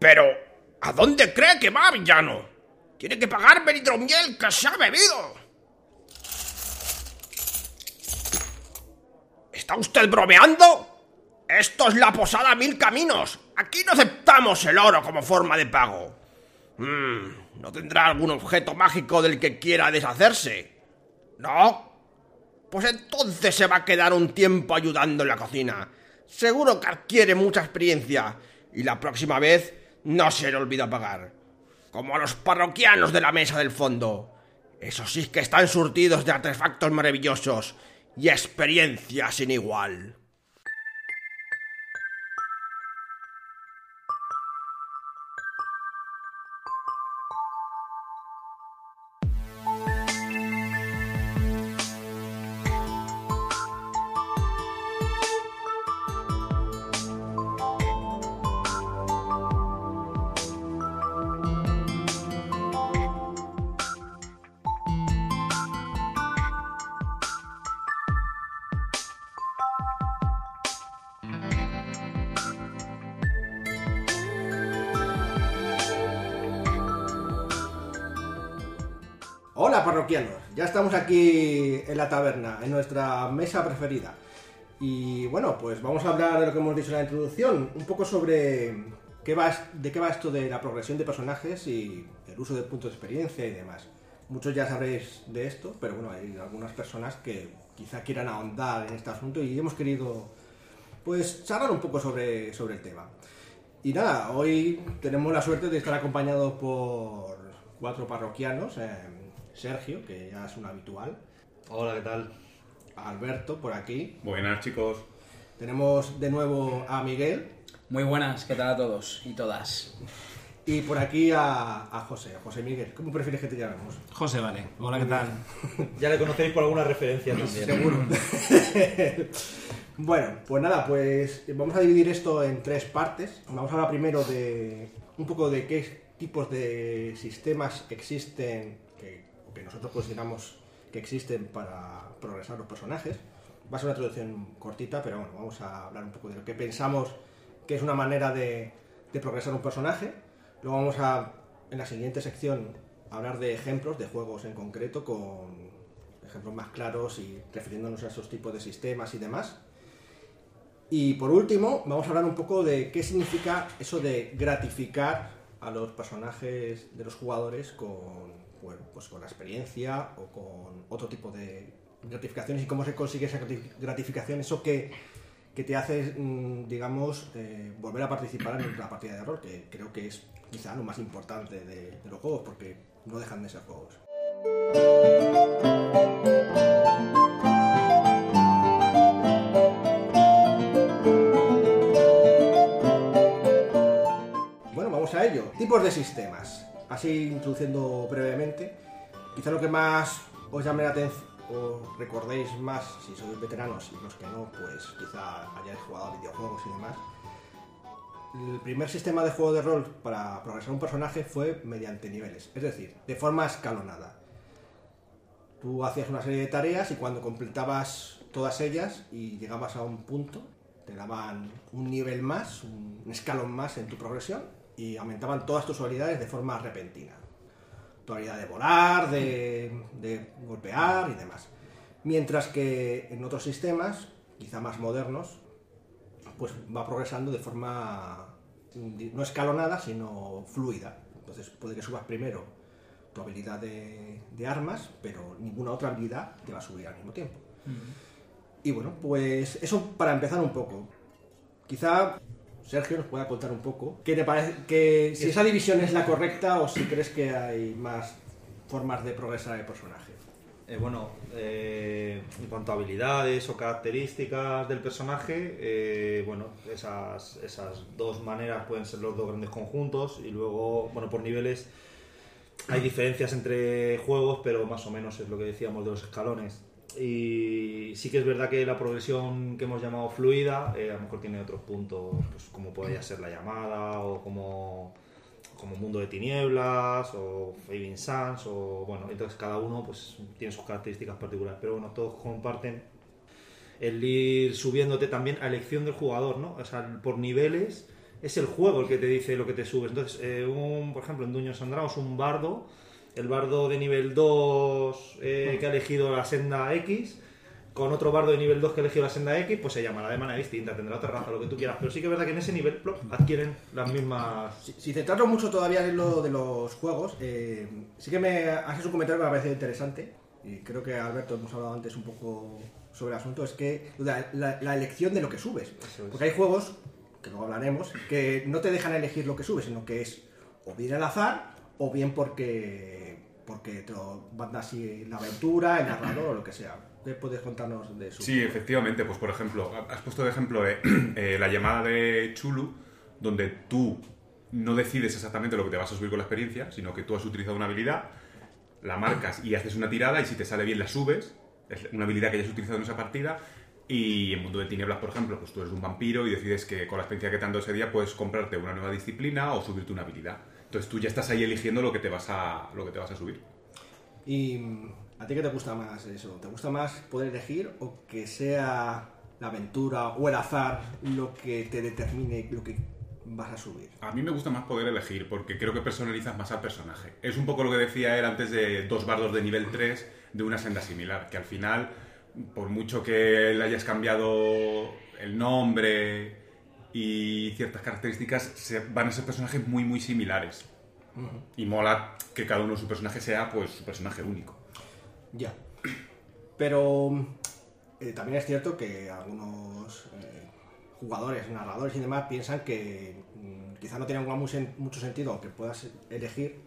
Pero, ¿a dónde cree que va, villano? Tiene que pagarme el hidromiel que se ha bebido. ¿Está usted bromeando? Esto es la posada Mil Caminos. Aquí no aceptamos el oro como forma de pago. Mm, ¿No tendrá algún objeto mágico del que quiera deshacerse? ¿No? Pues entonces se va a quedar un tiempo ayudando en la cocina. Seguro que adquiere mucha experiencia y la próxima vez no se le olvida pagar. Como a los parroquianos de la mesa del fondo. Esos sí que están surtidos de artefactos maravillosos y experiencia sin igual. Aquí en la taberna, en nuestra mesa preferida. Y bueno, pues vamos a hablar de lo que hemos dicho en la introducción, un poco sobre qué va, de qué va esto de la progresión de personajes y el uso de puntos de experiencia y demás. Muchos ya sabréis de esto, pero bueno, hay algunas personas que quizá quieran ahondar en este asunto y hemos querido pues charlar un poco sobre, sobre el tema. Y nada, hoy tenemos la suerte de estar acompañados por cuatro parroquianos. eh, Sergio, que ya es un habitual. Hola, ¿qué tal? Alberto, por aquí. Buenas chicos. Tenemos de nuevo a Miguel. Muy buenas, ¿qué tal a todos y todas? Y por aquí a, a José, a José Miguel. ¿Cómo prefieres que te llamemos? José, vale. Hola, ¿qué tal? Ya le conocéis por alguna referencia también. Seguro. bueno, pues nada, pues vamos a dividir esto en tres partes. Vamos a hablar primero de un poco de qué tipos de sistemas existen, o que nosotros consideramos que existen para progresar los personajes. Va a ser una introducción cortita, pero bueno, vamos a hablar un poco de lo que pensamos que es una manera de, de progresar un personaje. Luego vamos a, en la siguiente sección, hablar de ejemplos de juegos en concreto, con ejemplos más claros y refiriéndonos a esos tipos de sistemas y demás. Y por último, vamos a hablar un poco de qué significa eso de gratificar a los personajes de los jugadores con, bueno, pues con la experiencia o con otro tipo de gratificaciones y cómo se consigue esa grati- gratificación, eso que, te hace, mm, digamos, eh, volver a participar en la partida de rol, que creo que es quizá lo más importante de los juegos, porque no dejan de ser juegos. Bueno, vamos a ello. Tipos de sistemas. Así introduciendo brevemente. Quizá lo que más os llame la atención o recordéis más si sois veteranos y los que no, pues quizá hayáis jugado a videojuegos y demás. El primer sistema de juego de rol para progresar un personaje fue mediante niveles, es decir, de forma escalonada. Tú hacías una serie de tareas y cuando completabas todas ellas y llegabas a un punto, te daban un nivel más, un escalón más en tu progresión y aumentaban todas tus habilidades de forma repentina. Tu habilidad de volar, de, de golpear y demás. Mientras que en otros sistemas, quizá más modernos, pues va progresando de forma no escalonada, sino fluida. Entonces puede que subas primero tu habilidad de, de armas, pero ninguna otra habilidad te va a subir al mismo tiempo. Y bueno, pues eso para empezar un poco. Quizá Sergio nos pueda contar un poco qué te parece, que si esa división es la correcta o si crees que hay más formas de progresar el personaje. Eh, bueno, eh, en cuanto a habilidades o características del personaje, eh, bueno, esas, esas dos maneras pueden ser los dos grandes conjuntos y luego, bueno, por niveles hay diferencias entre juegos, pero más o menos es lo que decíamos de los escalones. Y sí que es verdad que la progresión que hemos llamado fluida, eh, a lo mejor tiene otros puntos, pues como podría ser la llamada o como, como Mundo de Tinieblas o Fading Suns o bueno, entonces cada uno pues tiene sus características particulares, pero bueno, todos comparten el ir subiéndote también a elección del jugador, ¿no? O sea, por niveles es el juego el que te dice lo que te subes. Entonces, eh, un, por ejemplo, en Dungeons and Dragons, un bardo, el bardo de nivel 2 eh, que ha elegido la senda X, con otro bardo de nivel 2 que ha elegido la senda X, pues se llamará de manera distinta, tendrá otra raza, lo que tú quieras. Pero sí que es verdad que en ese nivel plop, adquieren las mismas... Si, si centrarnos mucho todavía en lo de los juegos, eh, sí que me haces un comentario que me parece interesante, y creo que Alberto hemos hablado antes un poco sobre el asunto, es que la, la- la elección de lo que subes. Es. Porque hay juegos, que luego hablaremos, que no te dejan elegir lo que subes, sino que es o bien al azar, o bien porque, porque te lo manda así la aventura, el narrador o lo que sea. ¿Qué puedes contarnos de eso? Sí, efectivamente. Pues por ejemplo, has puesto de ejemplo eh, eh, la llamada de Chulu, donde tú no decides exactamente lo que te vas a subir con la experiencia, sino que tú has utilizado una habilidad, la marcas y haces una tirada y si te sale bien la subes, es una habilidad que hayas utilizado en esa partida. Y en Mundo de Tinieblas, por ejemplo, pues tú eres un vampiro y decides que con la experiencia que te han dado ese día puedes comprarte una nueva disciplina o subirte una habilidad. Entonces tú ya estás ahí eligiendo lo que te vas a, lo que te vas a subir. ¿Y mm, a ti qué te gusta más eso? ¿Te gusta más poder elegir o que sea la aventura o el azar lo que te determine lo que vas a subir? A mí me gusta más poder elegir, porque creo que personalizas más al personaje. Es un poco lo que decía él antes de dos bardos de nivel 3 de una senda similar, que al final, por mucho que le hayas cambiado el nombre y ciertas características, se- van a ser personajes muy, muy similares. Y mola que cada uno de su personaje sea, pues, su personaje único. Ya. Pero eh, también es cierto que algunos eh, jugadores, narradores y demás piensan que mm, quizá no sen- mucho sentido que puedas elegir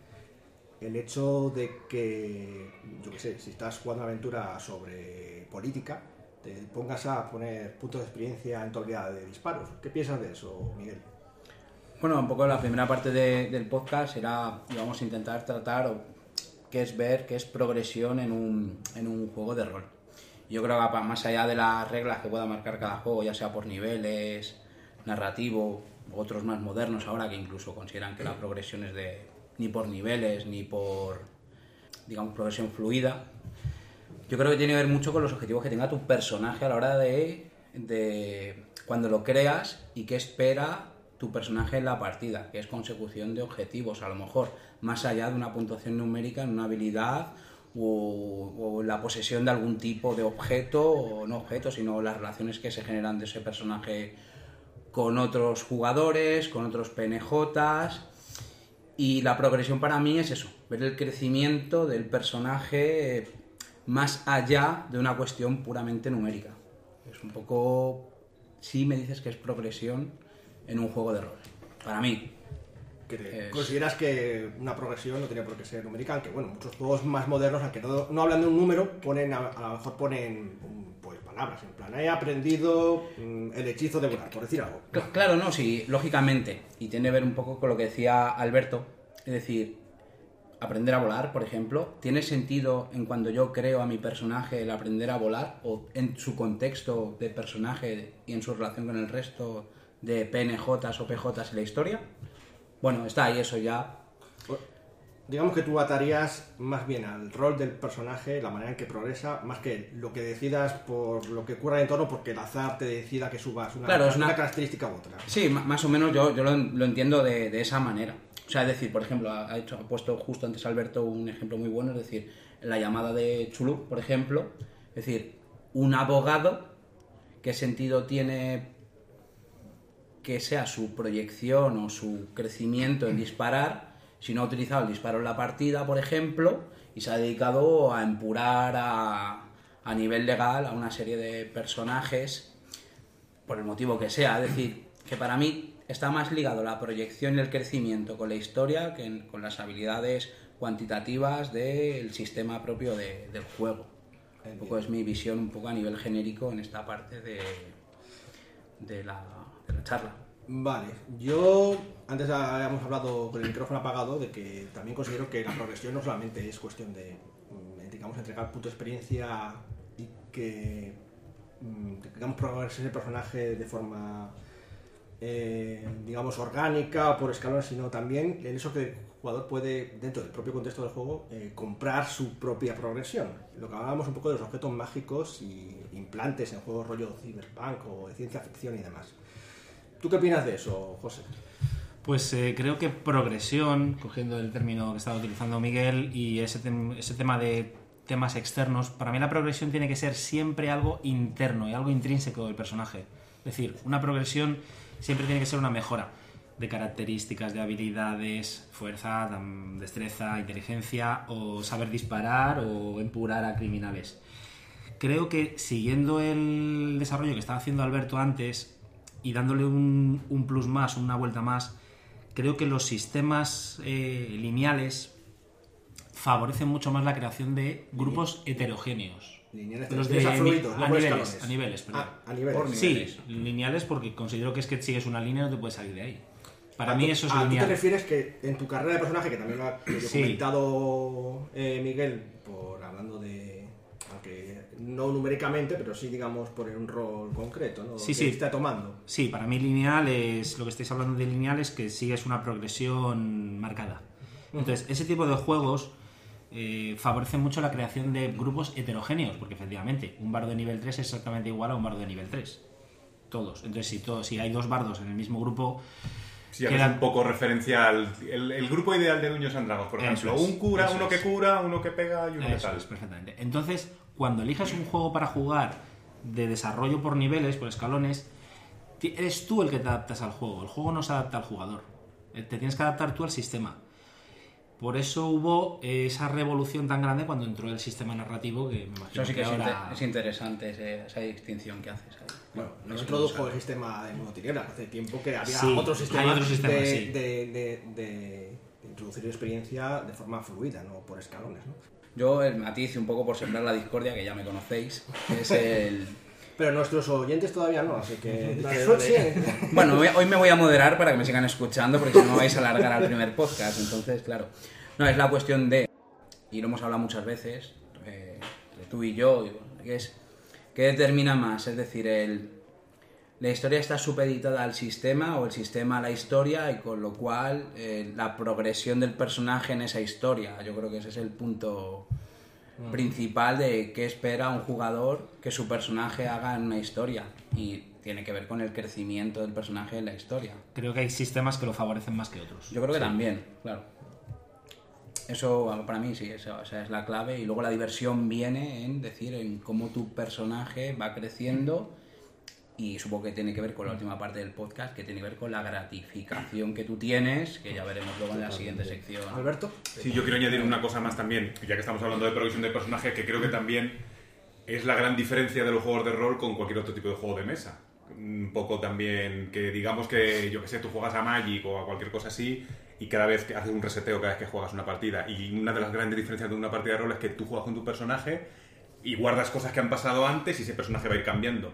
el hecho de que, yo qué sé, si estás jugando una aventura sobre política, te pongas a poner puntos de experiencia en tu habilidad de disparos. ¿Qué piensas de eso, Miguel? Bueno, un poco la primera parte de- del podcast era, íbamos a intentar tratar qué es ver, qué es progresión en un, en un juego de rol. Yo creo que más allá de las reglas que pueda marcar cada juego, ya sea por niveles, narrativo, otros más modernos ahora que incluso consideran que la progresión es de ni por niveles ni por, digamos, progresión fluida, yo creo que tiene que ver mucho con los objetivos que tenga tu personaje a la hora de, de cuando lo creas y qué espera tu personaje en la partida, que es consecución de objetivos, a lo mejor más allá de una puntuación numérica en una habilidad o, la posesión de algún tipo de objeto o no objeto, sino las relaciones que se generan de ese personaje con otros jugadores, con otros PNJs. Y la progresión para mí es eso, ver el crecimiento del personaje más allá de una cuestión puramente numérica. Es un poco, sí me dices que es progresión en un juego de rol. Para mí. Es- ¿Consideras que una progresión no tiene por qué ser numérica? Aunque bueno, muchos juegos más modernos, aunque no, no hablan de un número, ponen a, a lo mejor ponen mm, pues palabras, en plan, he aprendido mm, el hechizo de volar, por decir algo. Cl- Claro, no, sí, lógicamente. Y tiene que ver un poco con lo que decía Alberto. Es decir, aprender a volar, por ejemplo, ¿tiene sentido en cuando yo creo a mi personaje el aprender a volar? ¿O en su contexto de personaje y en su relación con el resto de PNJs o PJs en la historia? Bueno, está ahí eso ya. Digamos que tú atarías más bien al rol del personaje, la manera en que progresa, más que lo que decidas por lo que ocurra en el entorno, porque el azar te decida que subas una, Claro, es una una- característica u otra. Sí, más o menos yo, yo lo, lo entiendo de, de esa manera. Sea, es decir, por ejemplo, ha, puesto justo antes Alberto un ejemplo muy bueno, es decir, la llamada de Chulu, por ejemplo, es decir, un abogado, ¿qué sentido tiene que sea su proyección o su crecimiento en disparar si no ha utilizado el disparo en la partida, por ejemplo, y se ha dedicado a empurar a, a nivel legal a una serie de personajes por el motivo que sea. Es decir, que para mí está más ligado la proyección y el crecimiento con la historia que con las habilidades cuantitativas del sistema propio de- del juego. Un poco es mi visión un poco a nivel genérico en esta parte de, de, la, charla. Vale, yo antes habíamos hablado con el micrófono apagado de que también considero que la progresión no solamente es cuestión de, mm, digamos, entregar punto de experiencia y que, mm, que digamos, progresar el personaje de forma, eh, digamos, orgánica por escalones, sino también en eso que el jugador puede, dentro del propio contexto del juego, eh, comprar su propia progresión. Lo que hablábamos un poco de los objetos mágicos y implantes en juegos rollo cyberpunk o de ciencia ficción y demás. ¿Tú qué opinas de eso, José? Pues eh, creo que progresión, cogiendo el término que estaba utilizando Miguel, y ese, tem- ese tema de temas externos, para mí la progresión tiene que ser siempre algo interno y algo intrínseco del personaje. Es decir, una progresión siempre tiene que ser una mejora de características, de habilidades, fuerza, destreza, inteligencia, o saber disparar o empurar a criminales. Creo que siguiendo el desarrollo que estaba haciendo Alberto antes y dándole un, un plus más, una vuelta más, creo que los sistemas eh, lineales favorecen mucho más la creación de grupos heterogéneos. Lineales Los de a fluidos, no a niveles, a niveles, perdón. Ah, a niveles. Por Sí, lineales porque considero que es que sigues una línea y no te puedes salir de ahí. Para mí eso es ah, ¿Tú te refieres que en tu carrera de personaje, que también lo ha Sí. comentado eh, Miguel, por hablando de. Aunque no numéricamente, pero sí, digamos, por un rol concreto, ¿no? Sí, que sí. está tomando. Sí, para mí lineal es lo que estáis hablando de lineal es que sigues una progresión marcada. Entonces, ese tipo de juegos eh, favorecen mucho la creación de grupos heterogéneos, porque efectivamente, un bardo de nivel 3 es exactamente igual a un bardo de nivel 3. Todos. Entonces, si, todos, si hay dos bardos en el mismo grupo, Sí, Queda- es un poco referencial. El, el grupo ideal de Duños and Dragons, por ejemplo. es, un cura, uno que cura, uno que pega y uno que tal. es, perfectamente. Entonces, cuando eliges un juego para jugar de desarrollo por niveles, por escalones, eres tú el que te adaptas al juego. El juego no se adapta al jugador. Eh, Te tienes que adaptar tú al sistema. Por eso hubo eh, esa revolución tan grande cuando entró el sistema narrativo que me imagino Eso sí que es, ahora... es interesante ese- esa distinción que haces ahí. Bueno, no introdujo el sistema de modo tinieblas. Hace tiempo que había Sí, otros sistemas, otros sistemas, de, sí. de- de- de- de introducir experiencia de forma fluida, no por escalones. ¿no? Yo el matiz, un poco por sembrar la discordia, que ya me conocéis, es el... Pero nuestros oyentes todavía no, así que. Dale, Eso dale. Bueno, hoy me voy a moderar para que me sigan escuchando, porque si no vais a alargar al primer podcast. Entonces, claro. No, es la cuestión de, y lo hemos hablado muchas veces, eh, entre tú y yo, que es, ¿qué determina más? Es decir, el, la historia está supeditada al sistema o el sistema a la historia, y con lo cual eh, la progresión del personaje en esa historia. Yo creo que ese es el punto principal de qué espera un jugador que su personaje haga en una historia. Y tiene que ver con el crecimiento del personaje en la historia. Creo que hay sistemas que lo favorecen más que otros. Yo creo que también, claro. Eso para mí sí, esa es la clave. Y luego la diversión viene en decir en cómo tu personaje va creciendo. Y supongo que tiene que ver con la última parte del podcast, que tiene que ver con la gratificación que tú tienes, que ya veremos luego en la siguiente sección. Alberto. Sí, yo quiero añadir una cosa más también, ya que estamos hablando de progresión de personaje, que creo que también es la gran diferencia de los juegos de rol con cualquier otro tipo de juego de mesa. Un poco también que digamos que, yo que sé, tú juegas a Magic o a cualquier cosa así y cada vez que haces un reseteo cada vez que juegas una partida. Y una de las grandes diferencias de una partida de rol es que tú juegas con tu personaje y guardas cosas que han pasado antes y ese personaje va a ir cambiando.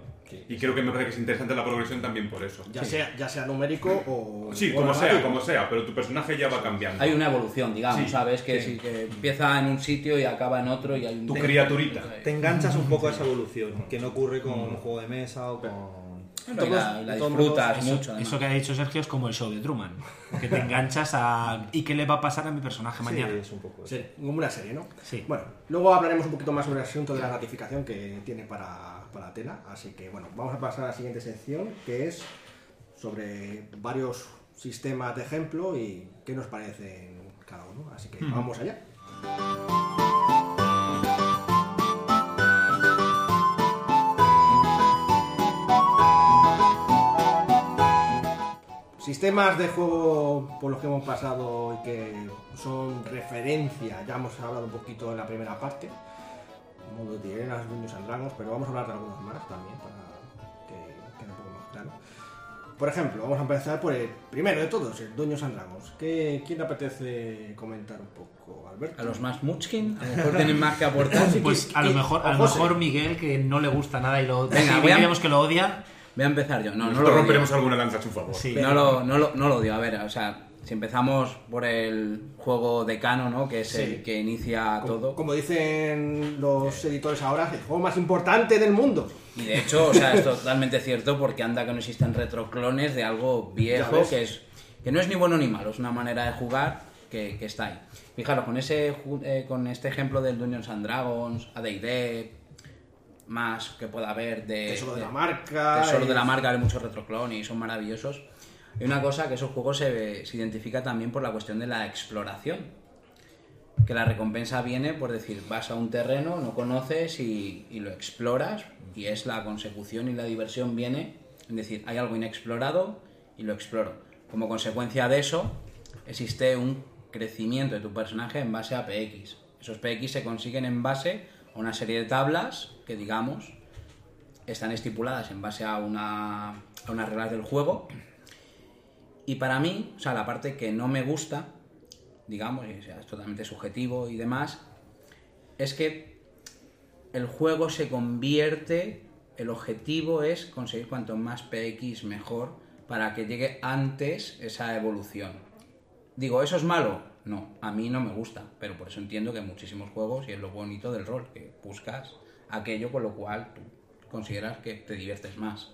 Y creo que me parece que es interesante la progresión también por eso. Ya, sea, ya sea numérico o. Sí, o como sea, como sea, pero tu personaje ya va cambiando. Hay una evolución, digamos, Sí, ¿sabes? Que, sí. sí, que empieza en un sitio y acaba en otro y hay un... Tu criaturita. Te enganchas un poco a esa evolución, que no ocurre con un juego de mesa o con... Bueno, la, todos disfrutas Eso, mucho. además. eso que ha dicho Sergio es como el show de Truman, que te enganchas a... ¿Y qué le va a pasar a mi personaje mañana? Sí, es un poco eso. Sí, como una serie, ¿no? Sí. Bueno, luego hablaremos un poquito más sobre el asunto de la gratificación que tiene para, para Tela. Así que, bueno, vamos a pasar a la siguiente sección, que es sobre varios sistemas de ejemplo y qué nos parecen cada uno. Así que vamos allá. Sistemas de juego por los que hemos pasado y que son referencia, ya hemos hablado un poquito en la primera parte, modo de Arenas, Dungeons and Dragons, pero vamos a hablar de algunos más también para que quede un poco más claro. Por ejemplo, vamos a empezar por el primero de todos, el Dungeons and Dragons. ¿Qué, ¿Quién le apetece comentar un poco, Alberto? A los más Munchkin, a lo mejor tienen más que aportar. Pues a ¿Qué- lo qué- mejor, a lo mejor Miguel, que no le gusta nada y lo Venga, diríamos que lo odia. Voy a empezar yo. No, no lo odio. romperemos alguna lanza a su favor. Sí. No lo, no, lo, no lo odio. A ver, o sea, si empezamos por el juego decano, ¿no? Que es Sí. el que inicia todo. Como dicen los editores ahora, el juego más importante del mundo. Y de hecho, o sea, es totalmente cierto porque anda que no existen retroclones de algo viejo que es que no es ni bueno ni malo, es una manera de jugar que, que está ahí. Fijaros, con ese eh, con este ejemplo del Dungeons and Dragons, AD&D, más que pueda haber de... Tesoro de de- la marca. Tesoro de la marca de muchos retroclon y son maravillosos. Y una cosa que esos juegos se, se identifica también por la cuestión de la exploración. Que la recompensa viene por decir, vas a un terreno, no conoces y, y lo exploras. Y es la consecución y la diversión viene en decir, hay algo inexplorado y lo exploro. Como consecuencia de eso, existe un crecimiento de tu personaje en base a PX. Esos PX se consiguen en base a una serie de tablas que, digamos, están estipuladas en base a, una, a unas reglas del juego. Y para mí, o sea, la parte que no me gusta, digamos, y es totalmente subjetivo y demás, es que el juego se convierte, el objetivo es conseguir cuanto más PX mejor para que llegue antes esa evolución. Digo, ¿eso es malo? No, a mí no me gusta, pero por eso entiendo que muchísimos juegos, y es lo bonito del rol, que buscas aquello con lo cual tú consideras que te diviertes más.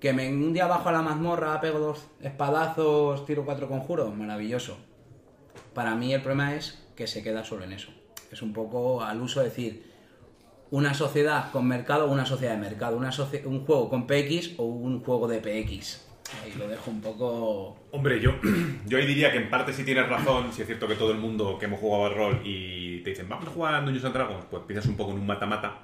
Que me un día bajo a la mazmorra, pego dos espadazos, tiro cuatro conjuros, maravilloso. Para mí el problema es que se queda solo en eso. Es un poco al uso decir una sociedad con mercado o una sociedad de mercado, una un juego con PX o un juego de PX. Ahí lo dejo un poco... Hombre, yo, yo ahí diría que en parte sí tienes razón, si es cierto que todo el mundo que hemos jugado al rol y te dicen, vamos a jugar a Dungeons and Dragons, pues piensas un poco en un mata-mata.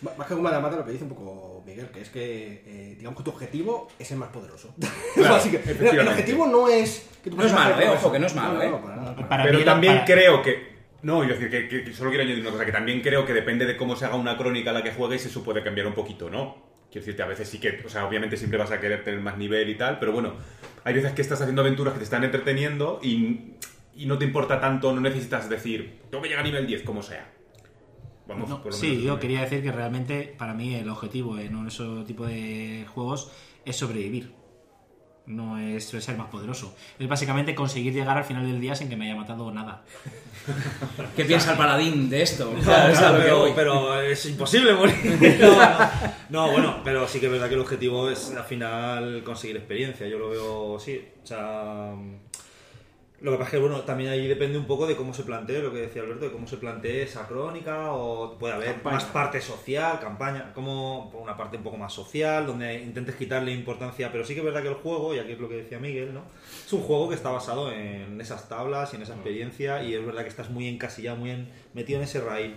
Más que un mata lo que dice un poco Miguel, que es que, eh, digamos que tu objetivo es el más poderoso. Claro, Así que, el objetivo no es... Que tu No es malo, eh, ojo, que no es malo, eh. para nada, para nada. Para Pero también para- creo que... No, yo decir que, que- que solo quiero añadir una cosa, que también creo que depende de cómo se haga una crónica a la que juegues, eso puede cambiar un poquito, ¿no? Quiero decirte, a veces sí que, o sea, obviamente siempre vas a querer tener más nivel y tal, pero bueno, hay veces que estás haciendo aventuras que te están entreteniendo y, y no te importa tanto, no necesitas decir, tengo que llegar a nivel 10, como sea. Vamos, No, por lo sí, menos yo eso. quería decir que realmente para mí el objetivo en ese tipo de juegos es sobrevivir. No es ser más poderoso. Es básicamente conseguir llegar al final del día sin que me haya matado nada. ¿Qué piensa el paladín de esto? No, Claro, es pero es imposible morir. No, no. No, bueno, pero sí que es verdad que el objetivo es al final conseguir experiencia. Yo lo veo, sí. O sea, lo que pasa es que, bueno, también ahí depende un poco de cómo se plantee, lo que decía Alberto, de cómo se plantee esa crónica, o puede haber Campaña. más parte social, campaña, como una parte un poco más social, donde intentes quitarle importancia, pero sí que es verdad que el juego, y aquí es lo que decía Miguel, ¿no? Es un juego que está basado en esas tablas y en esa experiencia, y es verdad que estás muy encasillado, muy en- metido en ese raíl.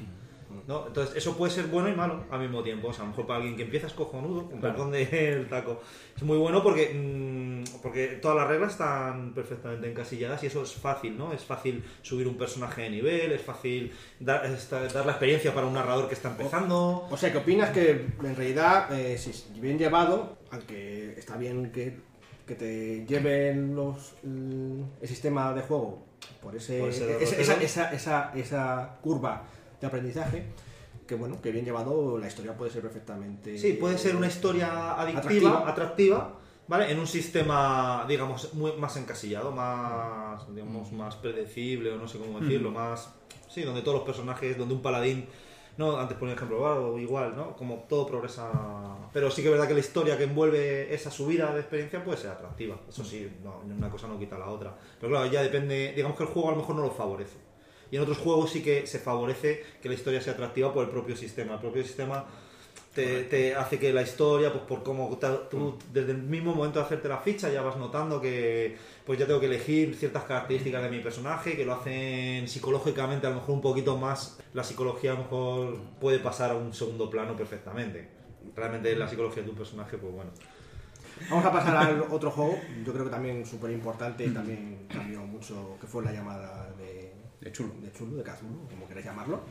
¿No? Entonces, eso puede ser bueno y malo al mismo tiempo. O sea, a lo mejor para alguien que empieza es cojonudo, con Claro. perdón del taco. Es muy bueno porque, mm, porque todas las reglas están perfectamente encasilladas y eso es fácil, ¿no? Es fácil subir un personaje de nivel, es fácil dar, esta- dar la experiencia para un narrador que está empezando. O sea, que opinas que en realidad, eh, si es bien llevado, aunque está bien que, que te lleven los, el, el sistema de juego por ese, ese esa, esa, esa- esa curva de aprendizaje, que bueno, que bien llevado la historia puede ser perfectamente... Sí, puede ser una historia adictiva, Atractiva. atractiva, ¿vale? En un sistema, digamos, muy, más encasillado, más, digamos, más predecible, o no sé cómo decirlo, más... Sí, donde todos los personajes, donde un paladín... No, antes el ejemplo Bardo, igual, ¿no? Como todo progresa... Pero sí que es verdad que la historia que envuelve esa subida de experiencia puede ser atractiva. Eso sí, no, una cosa no quita la otra. Pero claro, ya depende... Digamos que el juego a lo mejor no lo favorece. Y en otros juegos sí que se favorece que la historia sea atractiva por el propio sistema. El propio sistema te, te hace que la historia, pues por cómo tú desde el mismo momento de hacerte la ficha ya vas notando que pues ya tengo que elegir ciertas características de mi personaje que lo hacen psicológicamente a lo mejor un poquito más. La psicología a lo mejor puede pasar a un segundo plano perfectamente. Realmente la psicología de tu personaje, pues bueno. Vamos a pasar al otro juego, yo creo que también súper importante y también cambió mucho, que fue la llamada de, chulo. de Chulu, de Kazulu, como queráis llamarlo.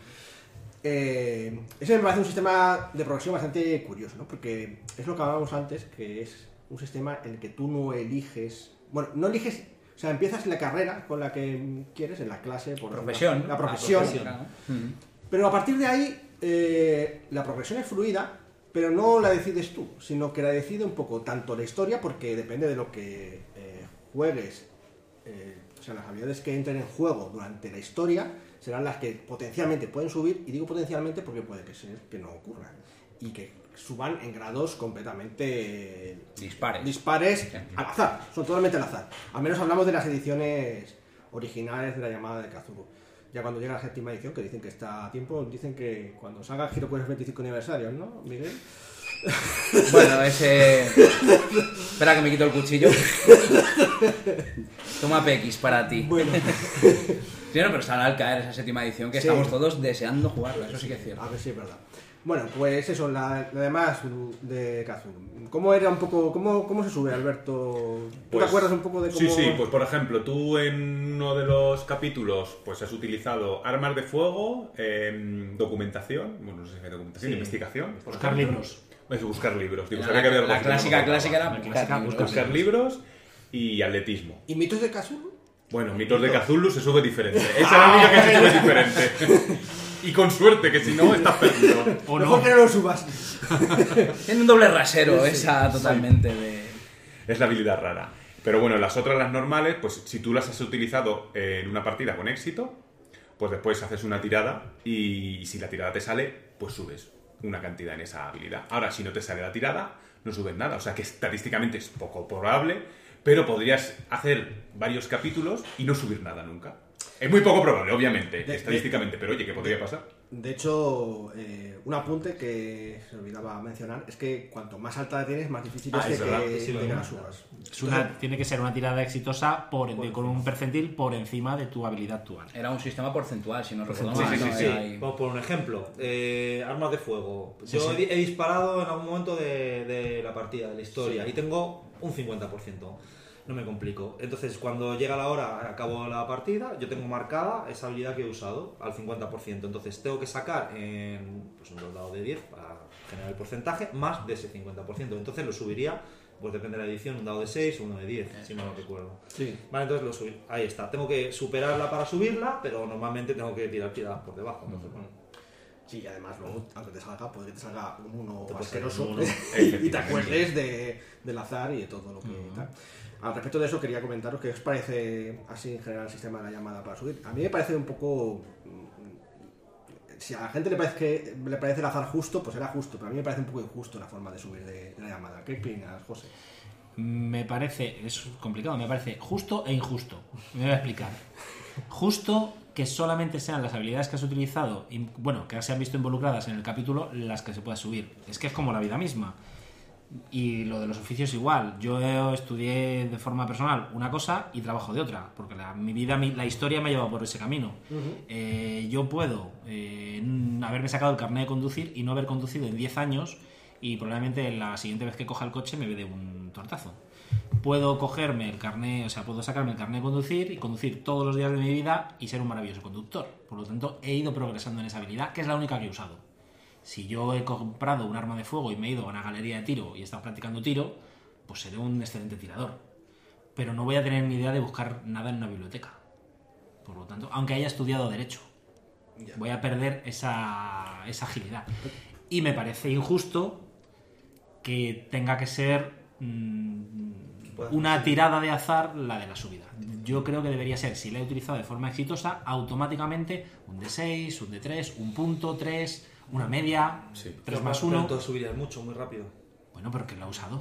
Eh, ese me parece un sistema de progresión bastante curioso, ¿no? Porque es lo que hablábamos antes, que es un sistema en el que tú no eliges, bueno, no eliges, o sea, empiezas la carrera con la que quieres, en la clase, por Profesión. la profesión, claro. Mm. pero a partir de ahí, eh, la progresión es fluida, pero no la decides tú, sino que la decide un poco tanto la historia, porque depende de lo que eh, juegues, eh, o sea, las habilidades que entren en juego durante la historia serán las que potencialmente pueden subir, y digo potencialmente porque puede que ser que no ocurra, y que suban en grados completamente Dispares. dispares al azar, son totalmente al azar. Al menos hablamos de las ediciones originales de la llamada de Kazuru. ya cuando llega la séptima edición, que dicen que está a tiempo, dicen que cuando salga Giro Quest 25 aniversario, ¿no, Miguel? Bueno, ese. Espera que me quito el cuchillo. Toma PX para ti. Bueno, Sí, no, pero sale al caer esa séptima edición que Sí. estamos todos deseando jugarla, eso sí que es cierto. a ver si es verdad. Bueno, pues eso, la, la demás de Kazoo. ¿Cómo era un poco, cómo, cómo se sube, Alberto? ¿Tú Pues- te acuerdas un poco de cómo...? Sí, sí, pues por ejemplo, tú en uno de los capítulos pues has utilizado armas de fuego, em, documentación, bueno, no sé si hay documentación, Sí. investigación. Buscar libros. Es buscar libros. Digo, La, sabía que había la clásica, clásica era La buscar clásica, libros. Buscar libros y atletismo. ¿Y mitos de Kazoo? Bueno, mitos de Cthulhu se sube diferente. Esa es la única que se sube diferente. Y con suerte, que si no, estás perdido. O Mejor no. que no lo subas. Tiene un doble rasero esa totalmente de... Es la habilidad rara. Pero bueno, las otras, las normales, pues si tú las has utilizado en una partida con éxito, pues después haces una tirada y si la tirada te sale, pues subes una cantidad en esa habilidad. Ahora, si no te sale la tirada, no subes nada. O sea que estadísticamente es poco probable, pero podrías hacer varios capítulos y no subir nada nunca. Es muy poco probable, obviamente, De- estadísticamente, pero oye, ¿qué podría pasar? De hecho, eh, un apunte que se olvidaba mencionar es que cuanto más alta la tienes, más difícil Ah, es, es verdad, que, sí, lo de que la mismo. subas. Es una- tiene que ser una tirada exitosa por, de- con un percentil por encima de tu habilidad actual. Era un sistema porcentual, si no recuerdo mal. sí, sí, sí. Vamos por un ejemplo. Eh, armas de fuego. Sí, Yo sí. He, he disparado en algún momento de, de la partida, de la historia, y tengo un 50%. No me complico. Entonces, cuando llega la hora, acabo la partida, yo tengo marcada esa habilidad que he usado al 50%. Entonces, tengo que sacar en pues, un dado de 10 para generar el porcentaje más de ese 50%. Entonces, lo subiría, pues depende de la edición, un dado de 6 o uno de 10, si no lo recuerdo. Sí. Vale, entonces lo subí. Ahí está. Tengo que superarla para subirla, pero normalmente tengo que tirar tiradas por debajo. Entonces, bueno. Sí, y además luego, aunque te salga, puede que te salga un uno Te asqueroso uno. y te acuerdes de, del azar y de todo lo que tal. Al respecto de eso, quería comentaros qué os parece así en general el sistema de la llamada para subir. A mí me parece un poco. mm, Si a la gente le parece que le parece el azar justo, pues era justo, pero a mí me parece un poco injusto la forma de subir de, de la llamada. ¿Qué opinas, José? Me parece, es complicado, me parece justo e injusto. Me voy a explicar. Justo que solamente sean las habilidades que has utilizado, y, bueno, que se han visto involucradas en el capítulo, las que se pueda subir. Es que es como la vida misma. Y lo de los oficios igual. Yo estudié de forma personal una cosa y trabajo de otra, porque la, mi vida, mi- la historia me ha llevado por ese camino. Eh, yo puedo eh, haberme sacado el carnet de conducir y no haber conducido en 10 años y probablemente la siguiente vez que coja el coche me dé un tortazo. Puedo cogerme el carnet, o sea, puedo sacarme el carnet de conducir y conducir todos los días de mi vida y ser un maravilloso conductor. Por lo tanto, he ido progresando en esa habilidad, que es la única que he usado. Si yo he comprado un arma de fuego y me he ido a una galería de tiro y he estado practicando tiro, pues seré un excelente tirador. Pero no voy a tener ni idea de buscar nada en una biblioteca. Por lo tanto, aunque haya estudiado derecho, voy a perder esa, esa agilidad. Y me parece injusto que tenga que ser mm, una tirada de azar la de la subida. Yo creo que debería ser, si la he utilizado de forma exitosa, automáticamente un D6, un D3, un punto, 3, una media, Sí. 3 más Pero 1. entonces subirías mucho, muy rápido. Bueno, pero que lo he usado.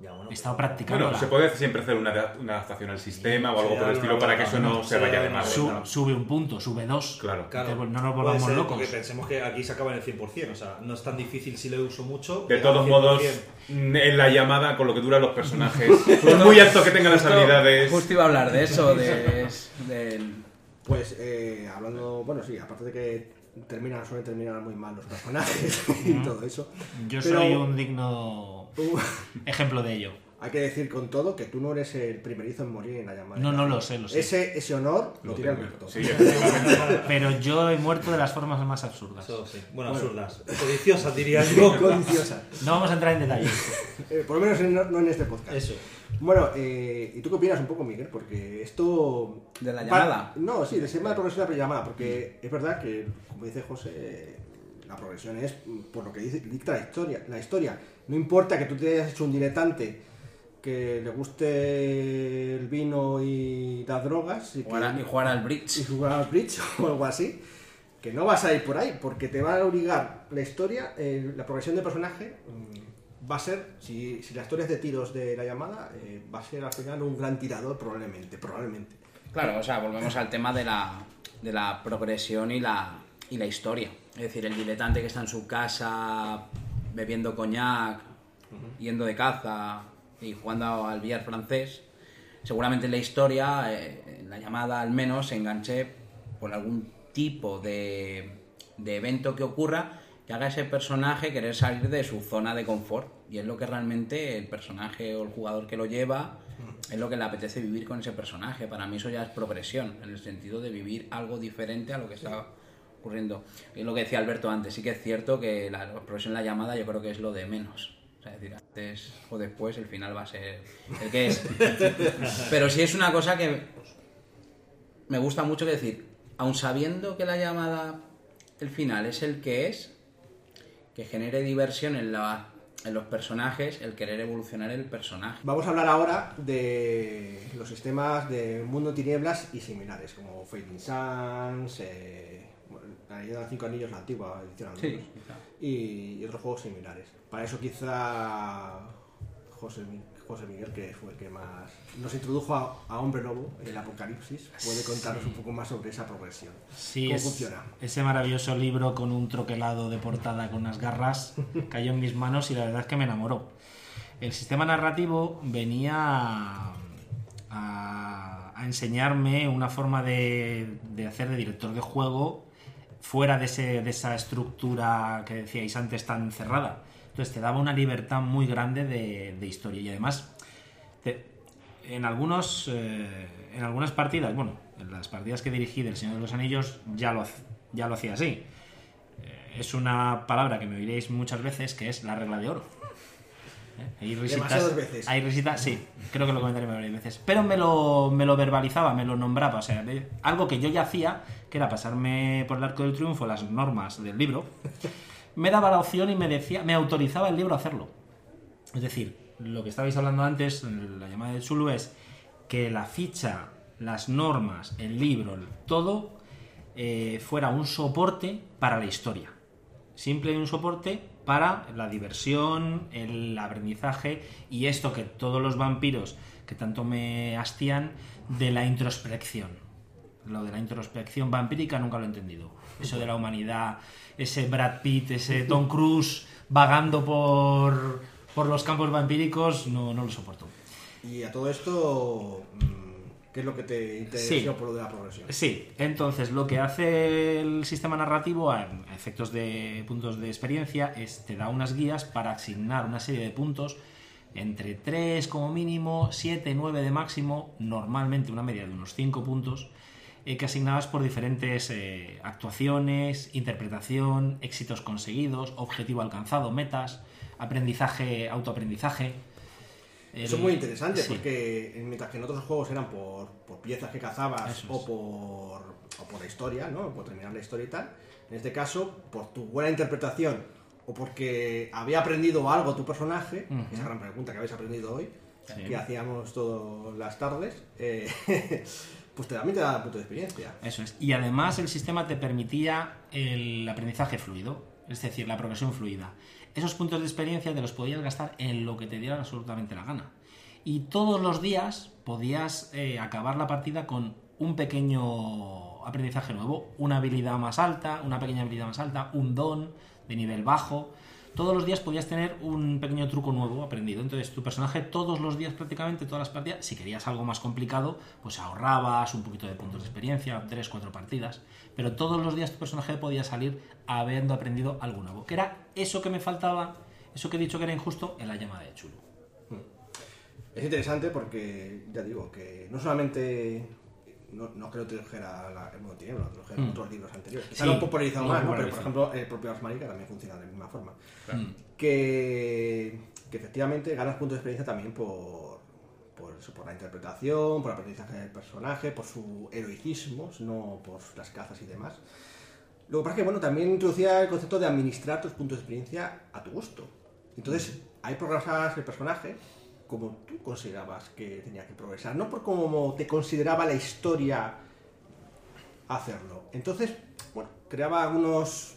Ya, bueno, He pues- estado practicando. Bueno, se puede siempre hacer una, una adaptación al sistema o Sí, algo por el estilo para que eso no se vaya de madre. Su- sube un punto, sube dos. Claro. Claro, Entonces, no nos volvamos ser, locos. Porque pensemos que aquí se acaba en el 100%, o sea, no es tan difícil si le uso mucho. De todos modos, 100%. en la llamada, con lo que duran los personajes, por muy alto que tengan las habilidades, Justo iba a hablar de eso, de, del... Pues eh, hablando, bueno, sí, aparte de que terminan, suelen terminar muy mal los personajes y todo eso. Yo Pero- soy un digno Uh, ejemplo de ello. hay que decir con todo que tú no eres el primerizo en morir en la llamada. No, no lo sé, lo sé. Ese, ese honor lo, lo tiene. Alberto. Sí. Pero yo he muerto de las formas más absurdas. Eso sí. Bueno, absurdas. Codiciosas, diría yo. Codiciosa. No vamos a entrar en detalles. Eh, por lo menos en- no, en este podcast. Eso. Bueno, eh, ¿y tú qué opinas un poco, Miguel? Porque esto... ¿De la va- llamada? no, sí, de sistema de progresión de la llamada, porque es verdad que, como dice José, la progresión es por lo que dice, dicta la historia, la historia. No importa que tú te hayas hecho un diletante que le guste el vino y las drogas y, Jugar y jugar al y bridge. jugar al bridge o algo así, que no vas a ir por ahí, porque te va a obligar la historia, eh, la progresión de personaje mm, va a ser, si, si la historia es de tiros de la llamada, eh, va a ser al final un gran tirador probablemente, probablemente. Claro, o sea, volvemos al tema de la, de la progresión y la, y la historia. Es decir, el diletante que está en su casa bebiendo coñac, yendo de caza y jugando al billar francés, seguramente en la historia, eh, en la llamada al menos, se enganche por algún tipo de, de evento que ocurra que haga a ese personaje querer salir de su zona de confort. Y es lo que realmente el personaje o el jugador que lo lleva es lo que le apetece vivir con ese personaje. Para mí eso ya es progresión, en el sentido de vivir algo diferente a lo que está ocurriendo. Es lo que decía Alberto antes, sí que es cierto que la progresión en la llamada yo creo que es lo de menos. O sea, es decir, antes o después el final va a ser el que es. Pero sí es una cosa que me gusta mucho que decir, aun sabiendo que la llamada, el final es el que es, que genere diversión en, la, en los personajes, el querer evolucionar el personaje. Vamos a hablar ahora de los sistemas de Mundo Tinieblas y similares, como Fading Suns, eh, la leyenda de los cinco anillos, la antigua edición al menos, y, y otros juegos similares. Para eso quizá José, Mi- José Miguel, que fue el que más nos introdujo a, a Hombre Lobo el Apocalipsis, puede contarnos un poco más sobre esa progresión. Sí, ¿Cómo es- funciona? ese maravilloso libro con un troquelado de portada con unas garras cayó en mis manos y la verdad es que me enamoró. El sistema narrativo venía a, a- a enseñarme una forma de, de hacer de director de juego fuera de, ese- de esa estructura que decíais antes tan cerrada. Entonces te daba una libertad muy grande de, de historia y además en algunos eh, en algunas partidas, bueno, en las partidas que dirigí del Señor de los Anillos ya lo, ya lo hacía así. Eh, es una palabra que me oiréis muchas veces que es la regla de oro. ¿Eh? Hay risitas, Demasiadas veces. Hay risitas, sí, creo que lo comentaré varias veces. Pero me lo, me lo verbalizaba, me lo nombraba. O sea, algo que yo ya hacía, que era pasarme por el arco del triunfo las normas del libro, me daba la opción y me decía, me autorizaba el libro a hacerlo. Es decir, lo que estabais hablando antes, la llamada de Chulu, es que la ficha, las normas, el libro, todo eh, fuera un soporte para la historia. Simple un soporte para la diversión, el aprendizaje y esto que todos los vampiros que tanto me hastían de la introspección. Lo de la introspección vampírica nunca lo he entendido. Eso de la humanidad, ese Brad Pitt, ese Tom Cruise vagando por, por los campos vampíricos, no, no lo soporto. Y a todo esto, ¿qué es lo que te interesó Sí. por lo de la progresión? Sí, entonces lo que hace el sistema narrativo a a efectos de puntos de experiencia es te da unas guías para asignar una serie de puntos entre 3 como mínimo, 7, 9 de máximo, normalmente una media de unos 5 puntos, eh, que asignabas por diferentes eh, actuaciones, interpretación, éxitos conseguidos, objetivo alcanzado, metas, aprendizaje, autoaprendizaje. Eso es muy interesante sí. porque mientras que en otros juegos eran por, por piezas que cazabas Eso o es. por, o por la historia, ¿no? Por terminar la historia y tal, en este caso, por tu buena interpretación o porque había aprendido algo tu personaje, Ujú. esa gran pregunta que habéis aprendido hoy, Sí. que hacíamos todas las tardes, eh, pues te, también te da punto de experiencia. Eso es. Y además el sistema te permitía el aprendizaje fluido, es decir, la progresión fluida. Esos puntos de experiencia te los podías gastar en lo que te diera absolutamente la gana. Y todos los días podías eh, acabar la partida con un pequeño aprendizaje nuevo, una habilidad más alta, una pequeña habilidad más alta, un don de nivel bajo. Todos los días podías tener un pequeño truco nuevo aprendido. Entonces, tu personaje todos los días, prácticamente todas las partidas, si querías algo más complicado, pues ahorrabas un poquito de puntos de experiencia, tres, cuatro partidas. Pero todos los días tu personaje podía salir habiendo aprendido algo nuevo. Que era eso que me faltaba, eso que he dicho que era injusto en la llamada de Chulu. Es interesante porque, ya digo, que no solamente. No, no creo que trajera la, el mundo tiniebla, lo trajeron Mm. otros libros anteriores. Quizá Sí, lo popularizado más, ¿no? Pero por ejemplo, el propio Ars Magica también funciona de la misma forma. Mm. Que, que efectivamente ganas puntos de experiencia también por, por, eso, por la interpretación, por el aprendizaje del personaje, por su heroicismo, no por las cazas y demás. Lo que pasa es que, bueno, también introducía el concepto de administrar tus puntos de experiencia a tu gusto. Entonces, hay progresabas el personaje como tú considerabas que tenía que progresar, no por cómo te consideraba la historia hacerlo. Entonces, bueno, creaba algunos,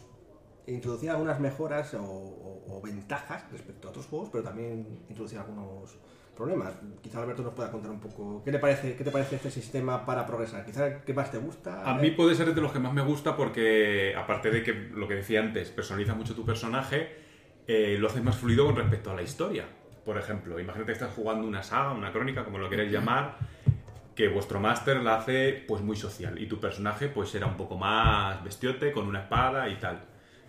introducía algunas mejoras o, ventajas respecto a otros juegos, pero también introducía algunos problema. Quizá Alberto nos pueda contar un poco qué, le parece, qué te parece este sistema para progresar. Quizá qué más te gusta. A mí puede ser de los que más me gusta porque, aparte de que lo que decía antes, personaliza mucho tu personaje, eh, lo haces más fluido con respecto a la historia. Por ejemplo, imagínate que estás jugando una saga, una crónica, como lo queréis llamar, que vuestro máster la hace pues muy social y tu personaje pues era un poco más bestiote, con una espada y tal.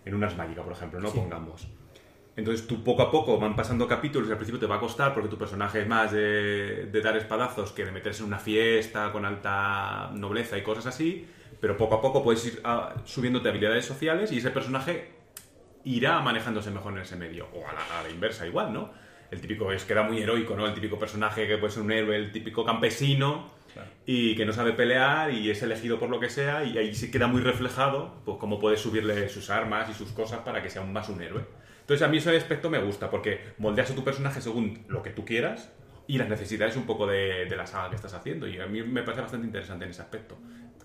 En unas mágicas, por ejemplo, no pongamos. Entonces tú poco a poco van pasando capítulos y al principio te va a costar porque tu personaje es más de, de dar espadazos que de meterse en una fiesta con alta nobleza y cosas así, pero poco a poco puedes ir ah, subiéndote habilidades sociales y ese personaje irá manejándose mejor en ese medio. O a la, a la inversa igual, ¿no? El típico es queda muy heroico, ¿no? El típico personaje que puede ser un héroe, el típico campesino y que no sabe pelear y es elegido por lo que sea y ahí se queda muy reflejado pues cómo puedes subirle sus armas y sus cosas para que sea aún más un héroe. Entonces a mí ese aspecto me gusta porque moldeas a tu personaje según lo que tú quieras y las necesidades un poco de, de la saga que estás haciendo y a mí me parece bastante interesante en ese aspecto.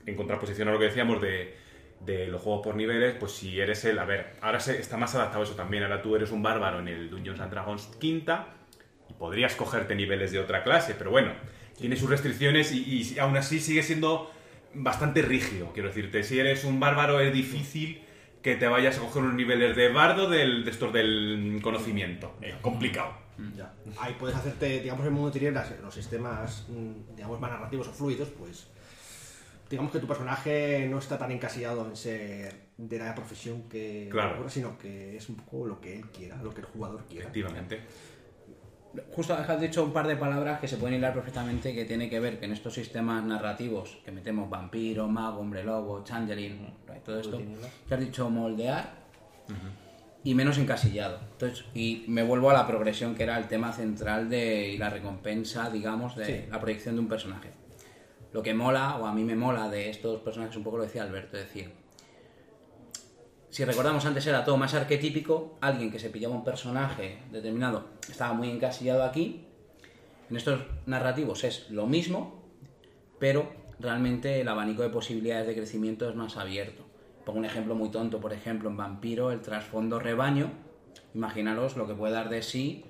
En contraposición a lo que decíamos de, de los juegos por niveles, pues si eres el... A ver, ahora se, está más adaptado eso también. Ahora tú eres un bárbaro en el Dungeons and Dragons quinta y podrías cogerte niveles de otra clase, pero bueno, tiene sus restricciones y, y aún así sigue siendo bastante rígido. Quiero decirte, si eres un bárbaro es difícil que te vayas a coger unos niveles de bardo del, de estos del conocimiento. Es complicado. Ya. Ahí puedes hacerte, digamos, en el mundo de tinieblas, los sistemas, mm, digamos, más narrativos o fluidos, pues digamos que tu personaje no está tan encasillado en ser de la profesión que Claro. sino que es un poco lo que él quiera, lo que el jugador quiera. Efectivamente. Justo has dicho un par de palabras que se pueden hilar perfectamente que tiene que ver que en estos sistemas narrativos que metemos vampiro, mago, hombre lobo, changeling, todo esto, que has dicho moldear y menos encasillado. Entonces, y me vuelvo a la progresión que era el tema central de y la recompensa, digamos, de Sí. la proyección de un personaje. Lo que mola, o a mí me mola de estos personajes, un poco lo decía Alberto, decir, si recordamos antes era todo más arquetípico, alguien que se pillaba un personaje determinado estaba muy encasillado aquí. En estos narrativos es lo mismo, pero realmente el abanico de posibilidades de crecimiento es más abierto. Pongo un ejemplo muy tonto, por ejemplo, en Vampiro, el trasfondo rebaño. Imaginaros lo que puede dar de sí.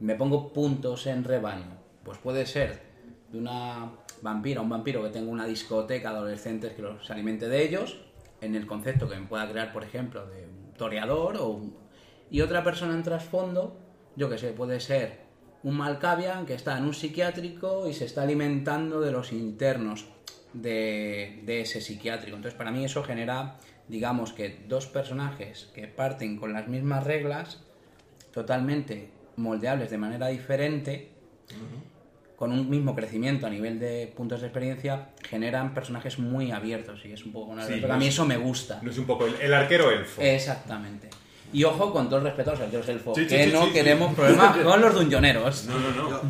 Me pongo puntos en rebaño. Pues puede ser de una vampira, un vampiro que tenga una discoteca de adolescentes que los alimente de ellos, en el concepto que me pueda crear, por ejemplo, de un toreador o y otra persona en trasfondo, yo que sé, puede ser un Malkavian que está en un psiquiátrico y se está alimentando de los internos de, de ese psiquiátrico. Entonces, para mí eso genera, digamos que dos personajes que parten con las mismas reglas, totalmente moldeables de manera diferente, con un mismo crecimiento a nivel de puntos de experiencia, generan personajes muy abiertos y es un poco una Sí, pero a mí es- eso me gusta. No es un poco el, el arquero elfo. Exactamente. Y ojo con todo el respeto a los arqueros elfos, Sí, sí, que sí, no sí, sí. queremos problemas con los dungeoneros. No, no, no. Yo,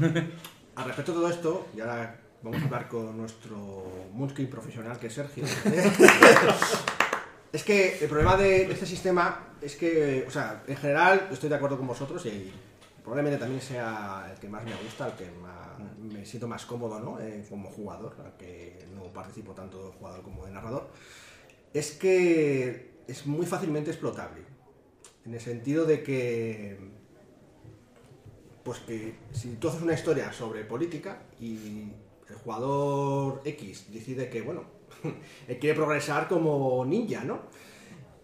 al respecto de todo esto, y ahora vamos a hablar con nuestro Munchkin profesional, que es Sergio. es que el problema de, de este sistema es que, o sea, en general estoy de acuerdo con vosotros y probablemente también sea el que más me gusta, el que más, me siento más cómodo ¿no? Eh, como jugador, aunque no participo tanto de jugador como de narrador. Es que es muy fácilmente explotable. En el sentido de que pues que si tú haces una historia sobre política y el jugador X decide que, bueno, quiere progresar como ninja, ¿no?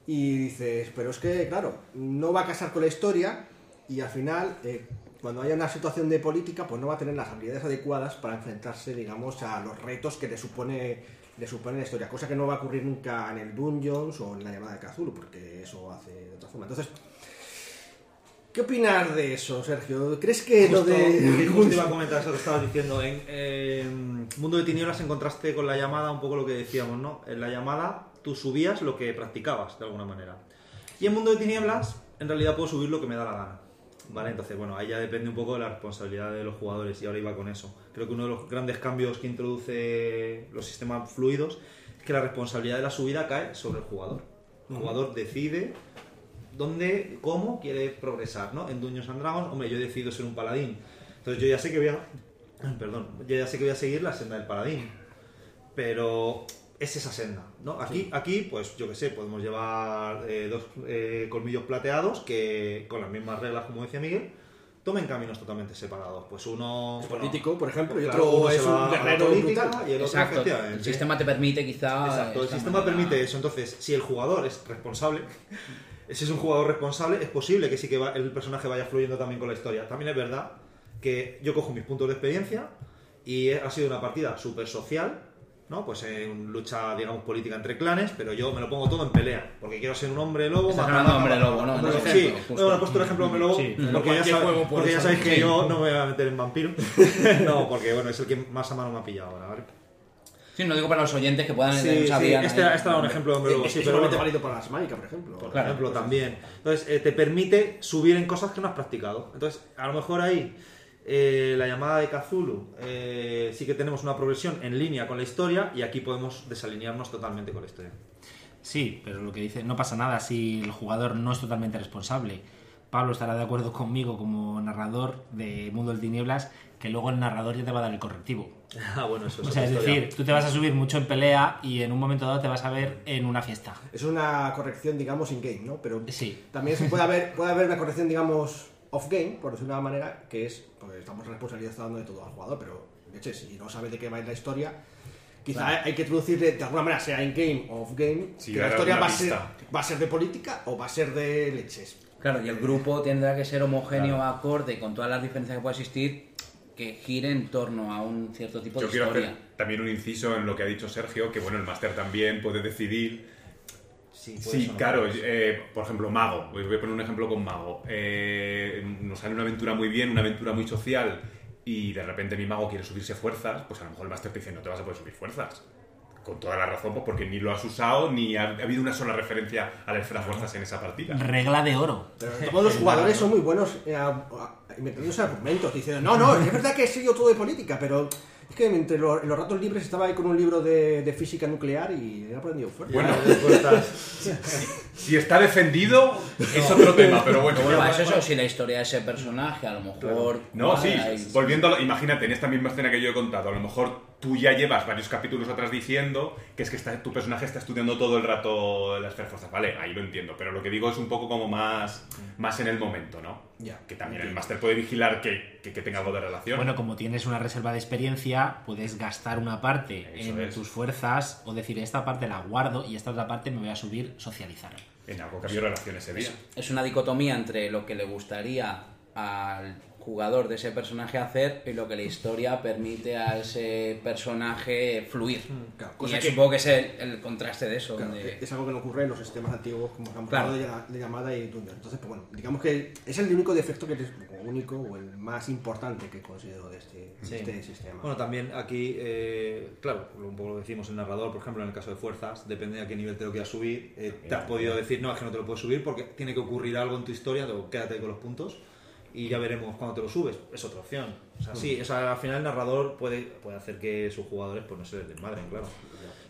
Y dices, pero es que, claro, no va a casar con la historia y al final, eh, cuando haya una situación de política, pues no va a tener las habilidades adecuadas para enfrentarse, digamos, a los retos que le supone, le supone la historia. Cosa que no va a ocurrir nunca en el Dungeons o en la llamada de Cthulhu, porque eso hace de otra forma. Entonces, ¿Qué opinas de eso, Sergio? ¿Crees que lo Justo- de... justo iba a comentar eso que estabas diciendo. En eh, Mundo de Tinieblas en contraste con la llamada, un poco lo que decíamos, ¿no? En la llamada tú subías lo que practicabas, de alguna manera. Y en Mundo de Tinieblas, en realidad puedo subir lo que me da la gana. ¿Vale? Entonces, bueno, ahí ya depende un poco de la responsabilidad de los jugadores y ahora iba con eso. Creo que uno de los grandes cambios que introduce los sistemas fluidos es que la responsabilidad de la subida cae sobre el jugador. El jugador decide dónde, cómo quiere progresar, ¿no? En Dungeons and Dragons, hombre, yo decido ser un paladín. Entonces yo ya sé que voy a... Perdón, yo ya sé que voy a seguir la senda del paladín. Pero es esa senda, ¿no? Aquí, aquí pues yo qué sé, podemos llevar eh, dos eh, colmillos plateados que con las mismas reglas, como decía Miguel, tomen caminos totalmente separados. Pues uno Es bueno, político, por ejemplo, y claro, otro uno es un guerrero brutal. y el otro Exacto. efectivamente. El sistema te permite quizá. Exacto, el sistema manera- permite eso. Entonces, si el jugador es responsable, si es un jugador responsable, es posible que sí que va- el personaje vaya fluyendo también con la historia. También es verdad que yo cojo mis puntos de experiencia y ha sido una partida súper social, ¿no? Pues en lucha, digamos, política entre clanes, pero yo me lo pongo todo en pelea, porque quiero ser un hombre lobo. Estás hablando hombre lobo, ¿no? Sí, justo. bueno, he puesto el ejemplo de hombre lobo, Sí, porque, ya, sabe- porque sabéis que Sí. yo no me voy a meter en vampiro. no, porque bueno, es el que más a mano me ha pillado ahora, ¿vale? Sí, no digo para los oyentes que puedan. Sí, sí, este, este era un ejemplo de hombre lobo, Es sí, es pero bueno. válido para la semánica, por ejemplo. por Claro, ejemplo, pues, también. Entonces, eh, te permite subir en cosas que no has practicado. Entonces, a lo mejor ahí, eh, la llamada de Kazulu, eh, sí que tenemos una progresión en línea con la historia y aquí podemos desalinearnos totalmente con la historia. Sí, pero lo que dice, no pasa nada si el jugador no es totalmente responsable. Pablo estará de acuerdo conmigo como narrador de Mundo del Tinieblas, que luego el narrador ya te va a dar el correctivo. Ah, bueno, eso O sea, es decir, tú te vas a subir mucho en pelea y en un momento dado te vas a ver en una fiesta. Es una corrección, digamos, in-game, ¿no? Pero Sí. también se puede haber, puede haber una corrección, digamos, off-game, por decirlo de una manera, que es, pues estamos responsabilizando de todo al jugador, pero, de hecho, si no sabe de qué va a ir la historia, quizá hay que introducirle de alguna manera, sea in-game o off-game, Sí, que la historia va a, ser, va a ser de política o va a ser de leches. Claro, y el grupo tendrá que ser homogéneo, acorde, con todas las diferencias que pueda existir, que gire en torno a un cierto tipo Yo de quiero historia. hacer también un inciso en lo que ha dicho Sergio, que bueno, el máster también puede decidir Sí, puede Sí, claro. eh, por ejemplo, Mago. Os voy a poner un ejemplo con Mago. Eh, nos sale una aventura muy bien, una aventura muy social, y de repente mi mago quiere subirse fuerzas, pues a lo mejor el máster te dice, no te vas a poder subir fuerzas. Con toda la razón, pues porque ni lo has usado, ni ha, ha habido una sola referencia a la esfera fuerzas en esa partida. Regla de oro. Pero todos los jugadores son muy buenos eh, a- a- inventándose argumentos, diciendo, no, no, es verdad que he sido todo de política, pero es que entre los, ratos libres estaba ahí con un libro de, de física nuclear y he aprendido fuerte. Bueno, Después estás- Si está defendido, es otro tema, pero bueno. Bueno, es eso, si la historia de ese personaje a lo mejor... No, sí, cuadra y- volviendo, a lo- imagínate, en esta misma escena que yo he contado, a lo mejor tú ya llevas varios capítulos atrás diciendo que es que está- tu personaje está estudiando todo el rato las fuerzas, vale, ahí lo entiendo, pero lo que digo es un poco como más, más en el momento, ¿no? Ya. Que también el máster puede vigilar que, que- que tenga algo de relación. Bueno, como tienes una reserva de experiencia, puedes gastar una parte Eso en es. tus fuerzas o decir, esta parte la guardo y esta otra parte me voy a subir socializar. en algo que había relación ese día. Es una dicotomía entre lo que le gustaría al jugador de ese personaje hacer y lo que la historia permite a ese personaje fluir. Claro, y cosa es que- un poco que es el, el contraste de eso. Claro, donde- Es algo que no ocurre en los sistemas antiguos como hemos Claro. hablado de, de llamada y dungeon. Entonces, pues bueno, digamos que es el único defecto que es o único o el más importante que considero de este, Sí. este sistema. Bueno, también aquí, eh, claro, un poco lo decimos el narrador, por ejemplo, en el caso de fuerzas, depende de a qué nivel te lo quieras subir. eh, te has podido decir, no, es que no te lo puedes subir porque tiene que ocurrir algo en tu historia, luego quédate con los puntos y ya veremos cuando te lo subes. Es otra opción. O sea, sí, o sea, al final el narrador puede, puede hacer que sus jugadores pues no se les desmadren, claro.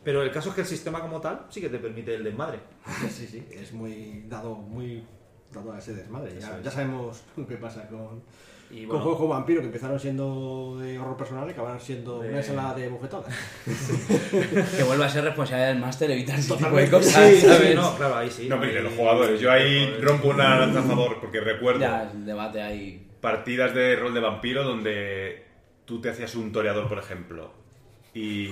Pero el caso es que el sistema como tal sí que te permite el desmadre. Sí, sí, es muy dado, muy dado a ese desmadre. Ya, ya sabemos qué pasa con, Y con juegos como Vampiro, que empezaron siendo de horror personal y acabaron siendo De- una ensalada de bufetadas. Que vuelva a ser responsabilidad del máster evitar ese tipo de cosas, sí, sí, ¿sabes? no, claro, ahí sí. No, pero y de los Ahí- jugadores. Yo ahí rompo una lanza a favor porque recuerdo Ya, el debate ahí. partidas de rol de vampiro donde tú te hacías un toreador, por ejemplo, y,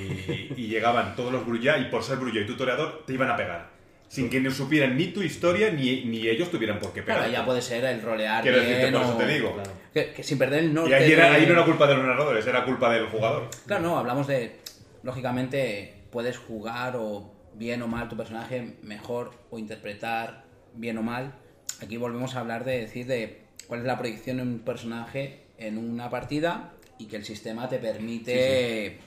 y llegaban todos los grulla y por ser grulla y tu toreador te iban a pegar. Sin que no supieran ni tu historia ni, ni ellos tuvieran por qué pegar. Claro, ya puede ser el rolear Quiero decirte, bien por eso o- te digo. Claro. Que, que sin perder el norte Y ahí, era- de- ahí no era culpa de los narradores, era culpa del jugador. Claro, no, hablamos de. Lógicamente, puedes jugar o bien o mal tu personaje, mejor o interpretar bien o mal. Aquí volvemos a hablar de decir de cuál es la proyección de un personaje en una partida y que el sistema te permite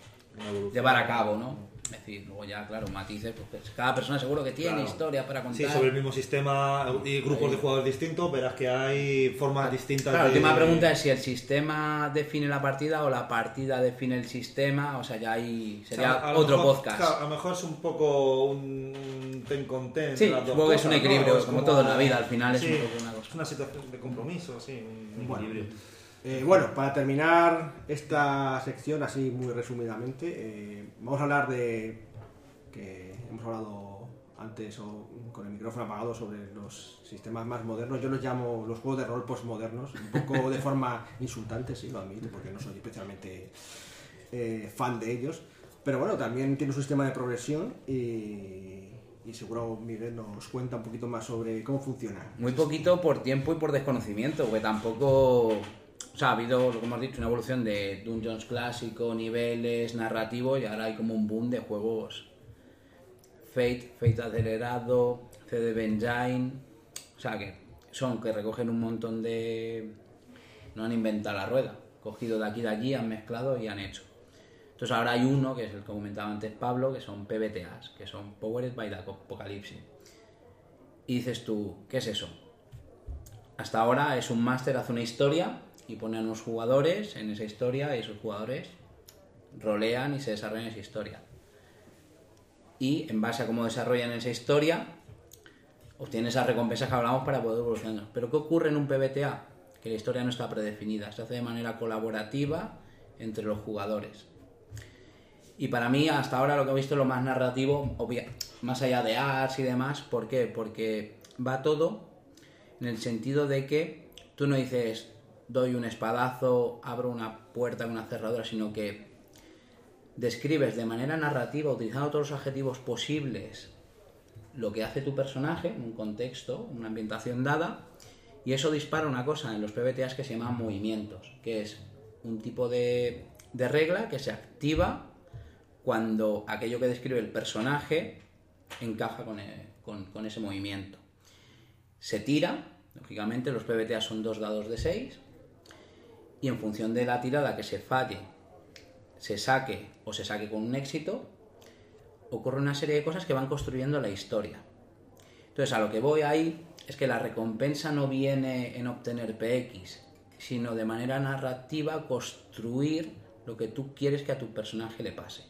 llevar a cabo, ¿no? Es decir, luego ya, claro, matices, pues cada persona seguro que tiene Claro. historia para contar. Sí, sobre el mismo sistema y grupos de jugadores distintos, verás que hay formas distintas Claro, la de... última pregunta es si el sistema define la partida o la partida define el sistema, o sea, ya ahí O sea, sería otro mejor- podcast. claro, a lo mejor es un poco un ten con ten. Sí, supongo que es un cosas, ¿no? equilibrio, Es como todo en la vida, al final es Sí, un poco una cosa. Es una situación de compromiso, sí, un Bueno. equilibrio. Eh, bueno, para terminar esta sección así muy resumidamente, eh, vamos a hablar de que hemos hablado antes o con el micrófono apagado sobre los sistemas más modernos. Yo los llamo los juegos de rol postmodernos, un poco de forma insultante, sí, lo admito, porque no soy especialmente eh, fan de ellos. Pero bueno, también tiene su sistema de progresión y, y seguro Miguel nos cuenta un poquito más sobre cómo funciona. Muy poquito por tiempo y por desconocimiento, porque tampoco. O sea, ha habido, que hemos dicho, una evolución de Dungeons clásico, niveles, narrativo, y ahora hay como un boom de juegos. Fate, Fate acelerado, CD Engine. O sea, que son que recogen un montón de. No han inventado la rueda. Cogido de aquí de allí, han mezclado y han hecho. Entonces ahora hay uno, que es el que comentaba antes Pablo, que son PBTAs, que son Powered by the Apocalypse. Y dices tú, ¿qué es eso? Hasta ahora es un máster, hace una historia y pone a unos jugadores en esa historia y esos jugadores rolean y se desarrollan esa historia. Y en base a cómo desarrollan esa historia, obtienen esas recompensas que hablamos para poder evolucionar. Pero ¿qué ocurre en un PBTA? Que la historia no está predefinida, se hace de manera colaborativa entre los jugadores. Y para mí, hasta ahora, lo que he visto es lo más narrativo, obvia- más allá de arts y demás. ¿Por qué? Porque va todo en el sentido de que tú no dices, doy un espadazo, abro una puerta una cerradura, sino que describes de manera narrativa, utilizando todos los adjetivos posibles, lo que hace tu personaje, un contexto, una ambientación dada, y eso dispara una cosa en los PBTAs que se llaman movimientos, que es un tipo de, de regla que se activa cuando aquello que describe el personaje encaja con, con- con ese movimiento. Se tira, lógicamente los PBTA son dos dados de 6, y en función de la tirada que se falle, se saque o se saque con un éxito, ocurre una serie de cosas que van construyendo la historia. Entonces, a lo que voy ahí es que la recompensa no viene en obtener PX, sino de manera narrativa construir lo que tú quieres que a tu personaje le pase.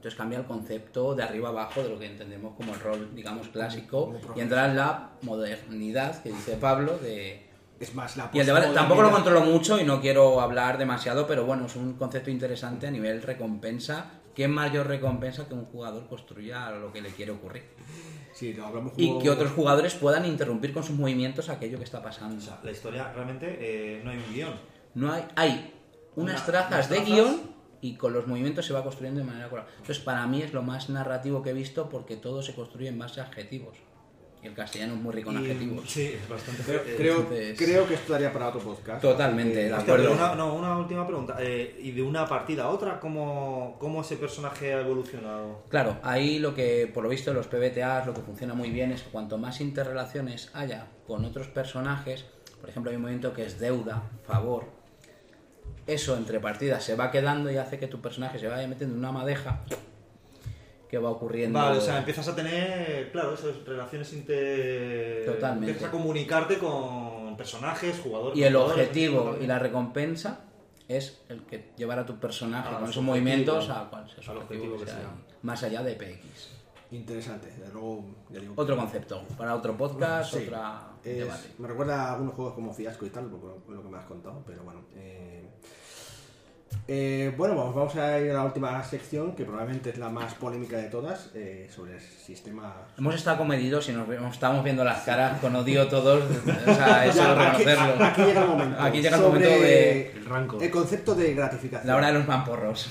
Entonces cambia el concepto de arriba abajo de lo que entendemos como el rol, digamos, clásico y entra en la modernidad que dice Pablo de... Es más, la Y el debate, tampoco lo controlo mucho y no quiero hablar demasiado, pero bueno, es un concepto interesante a nivel recompensa. ¿Qué mayor recompensa que un jugador construya lo que le quiere ocurrir? Sí, lo hablamos Y que otros jugadores puedan interrumpir con sus movimientos aquello que está pasando. O sea, la historia realmente eh, no hay un guion. No hay, hay unas Una- trazas unas de trazas. guion y con los movimientos se va construyendo de manera colaborativa. Entonces, para mí es lo más narrativo que he visto porque todo se construye en base a adjetivos. Y el castellano es muy rico en Y- adjetivos. Sí, es bastante. Creo, eh, creo, entonces- creo que esto daría para otro podcast. Totalmente, Eh, de acuerdo. una, no, una última pregunta. Eh, ¿Y de una partida a otra, cómo, cómo ese personaje ha evolucionado? Claro, ahí lo que, por lo visto, en los PBTAs lo que funciona muy bien es que cuanto más interrelaciones haya con otros personajes, por ejemplo, hay un movimiento que es deuda, favor, eso entre partidas se va quedando y hace que tu personaje se vaya metiendo en una madeja que va ocurriendo. Vale, o sea, empiezas a tener, claro, esas relaciones inter... Totalmente. Empiezas a comunicarte con personajes, jugadores... Y el jugadores, objetivo y la recompensa es el que llevar a tu personaje A con esos movimientos a cuál su Al objetivo, que que sea más allá de PX. Interesante, desde luego. ya digo, Otro concepto, para otro podcast, Sí. otra es- debate. me recuerda a algunos juegos como Fiasco y tal, por lo, por lo que me has contado, pero bueno. eh, eh, bueno, vamos, vamos a ir a la última sección, que probablemente es la más polémica de todas, eh, sobre el sistema... Hemos estado comedidos y nos vemos- estábamos viendo las caras con odio todos. O sea, eso Ya, aquí, reconocerlo. aquí llega el momento. Aquí llega el sobre momento de El. El concepto de gratificación. la hora de los mamporros.